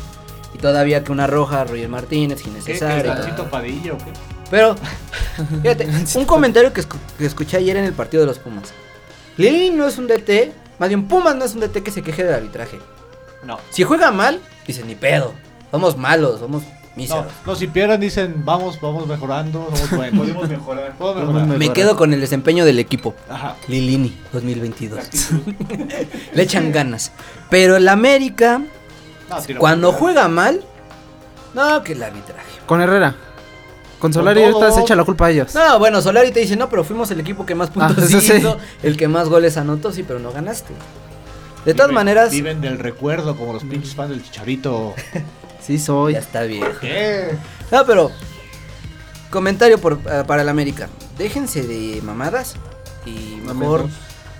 Y todavía que una roja a Roger Martínez, todo. ¿Gancito Padilla o qué? Pero, [LAUGHS] fíjate, un comentario que, escu- que escuché ayer en el partido de los Pumas. Lili no es un DT, más bien Pumas no es un DT que se queje del arbitraje. No. Si juega mal, dicen, ni pedo. Somos malos, somos No, no, si pierdan dicen, vamos, vamos mejorando, somos [LAUGHS] buenos. Podemos mejorar. Podemos mejorar. Me quedo con el desempeño del equipo. Ajá. Lilini 2022. [LAUGHS] Le echan ganas. Pero el América, No, cuando juega mal, no, que el arbitraje. Con Herrera. Con Solari Con ahorita se echa la culpa a ellos. No, bueno, Solari te dice, no, pero fuimos el equipo que más puntos Ah, eso sí. hizo, el que más goles anotó, sí, pero no ganaste. De todas Viven- maneras, Viven del recuerdo, como los pinches fans del chicharito. [LAUGHS] Sí soy. ya está viejo. ¿Qué? No, pero comentario por, eh, para el América. Déjense de mamadas y mejor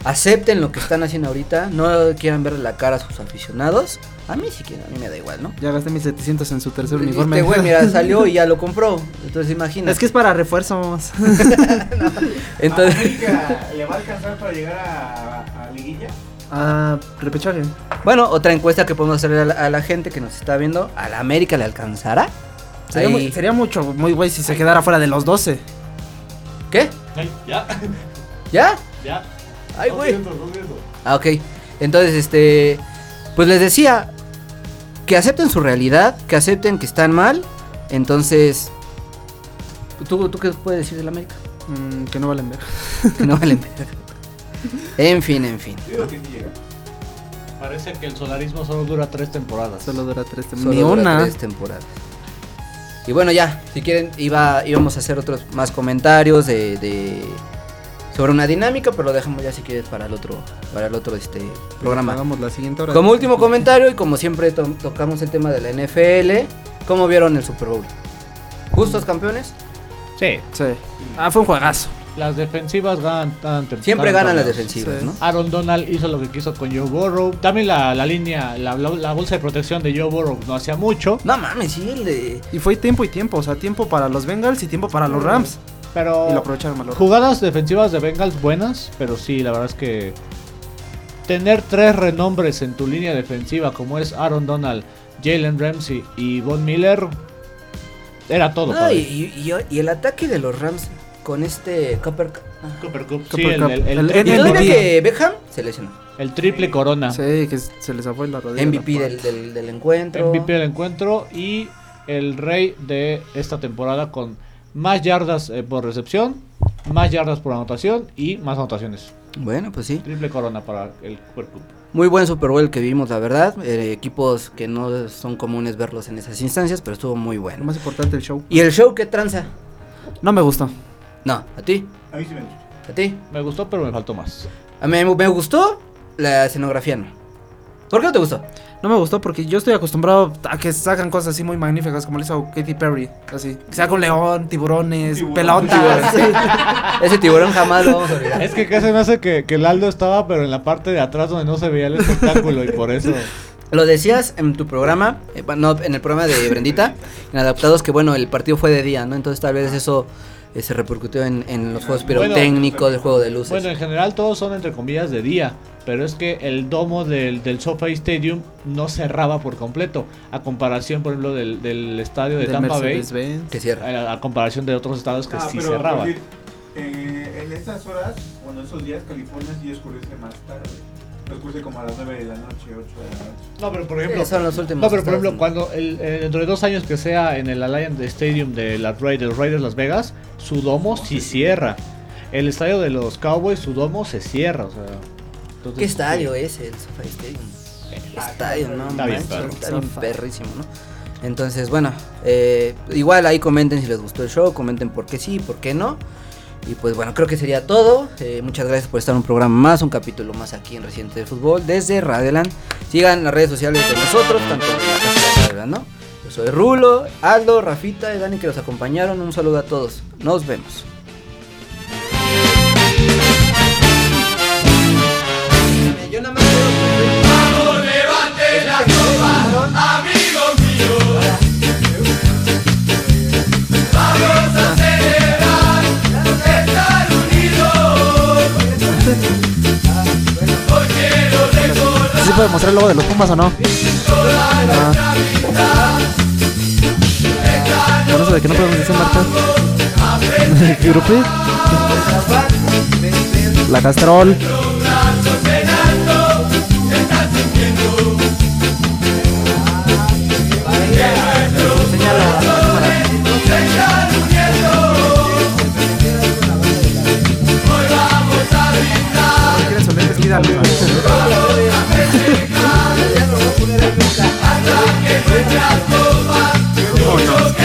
acepten lo que están haciendo ahorita. No quieran ver la cara a sus aficionados A mí sí que a mí me da igual, ¿no? Ya gasté mis 700 en su tercer Este uniforme. güey, mira, [LAUGHS] salió y ya lo compró. Entonces imagina. Es que es para refuerzos. [LAUGHS] Entonces, ¿América le va a alcanzar para llegar a, a liguilla? Ah, repechaje. bueno, otra encuesta que podemos hacer a la, a la gente que nos está viendo. ¿A la América le alcanzará? Sería, Ahí- muy- sería mucho, muy güey si se quedara fuera de los 12. ¿Qué? Ay, ya, ¿Ya? ya. Ay, güey. no. Ah, ok. Entonces, este. Pues les decía. Que acepten su realidad. Que acepten que están mal. Entonces. ¿Tú, tú qué puedes decir de la América? Mm, que no valen ver. Que no valen [LAUGHS] verga. En fin, en fin. Parece que el solarismo solo dura tres temporadas. Solo dura tres Solo Ni dura una. tres temporadas. Y bueno, ya, si quieren, iba, íbamos a hacer otros más comentarios de, de- sobre una dinámica, pero lo dejamos ya si quieres para el otro, para el otro este programa. Hagamos la siguiente hora. Como último comentario, y como siempre to- tocamos el tema de la NFL, ¿cómo vieron el Super Bowl? ¿Justos campeones? Sí, Sí. Ah, fue un juegazo. Las defensivas ganan Siempre ganan las defensivas, Sí. ¿no? Aaron Donald hizo lo que quiso con Joe Burrow. También la, la línea, la, la- la bolsa de protección de Joe Burrow no hacía mucho. No mames, sí, el de... Y fue tiempo y tiempo. O sea, tiempo para los Bengals y tiempo para los Rams. Pero Y lo aprovecharon mal. jugadas defensivas de Bengals buenas, pero sí, la verdad es que tener tres renombres en tu línea defensiva como es Aaron Donald, Jalen Ramsey y Von Miller era todo. No, y el ataque de los Rams con este Copper... ah. Cooper Cup, sí, Cooper el, Cup. el- el El Y todavía que Beckham se lesionó. el triple corona. Sí, que se les zafó la rodilla. MVP la del, del, del encuentro. MVP del encuentro y el rey de esta temporada con más yardas eh, por recepción, más yardas por anotación y más anotaciones. Bueno, pues sí. Triple corona para el Cooper Cup. Muy buen Super Bowl que vimos, la verdad. Eh, equipos que no son comunes verlos en esas instancias, pero estuvo muy Lo bueno. más importante el show. ¿Y el show qué tranza? No me gustó. No, a ti, A mí sí me gusta. a ti. Me gustó, pero me faltó más. A mí me gustó la escenografía, ¿no? ¿Por qué no te gustó? No me gustó porque yo estoy acostumbrado a que sacan cosas así muy magníficas como lo hizo Katy Perry. Así. Que saca un león, tiburones, Tiburón. pelotas. [LAUGHS] Ese tiburón jamás lo vamos a olvidar. Es que casi me hace que, que el Aldo estaba, pero en la parte de atrás donde no se veía el espectáculo y por eso. Lo decías en tu programa, eh, no, en el programa de Brendita, en Adaptados, que bueno, el partido fue de día, ¿no? Entonces tal vez eso eh, se repercutió en, en los juegos Bueno, pirotécnicos, el juego de luces. Bueno, en general todos son entre comillas de día, pero es que el domo del, del SoFi Stadium no cerraba por completo, a comparación, por ejemplo, del, del estadio de Del Tampa Bay, que cierra. a, a comparación de otros estados que Ah, sí cerraban. eh, en estas horas, bueno, esos días, California sí oscurece más tarde. Oscurece como a las 9 de la noche, 8 de la noche. No, pero por Sí, ejemplo, son los últimos no, pero por ejemplo, cuando el, eh, dentro de dos años que sea en el Allianz Stadium de las Raiders, Raiders Las Vegas, su domo sí cierra. El estadio de los Cowboys, su domo se cierra, o sea. entonces, ¿Qué estadio sí. es el SoFi Stadium? Estadio, no Está bien perro. está bien perrísimo, ¿no? Entonces, bueno, eh, igual ahí comenten si les gustó el show, comenten por qué sí, por qué no. Y pues bueno, creo que sería todo. Eh, muchas gracias por estar en un programa más, un capítulo más aquí en Residente de Fútbol desde Radioland. Sigan las redes sociales de nosotros, tanto en la de Radioland, ¿no? Yo soy Rulo, Aldo, Rafita y Dani que nos acompañaron. Un saludo a todos. Nos vemos. ¿Sí puede mostrar el logo de los Pumas o no? Ah. Por eso de que no podemos decir marcha. [LAUGHS] ¿Qué grupo? La Castrol no. Hasta que nuestras copas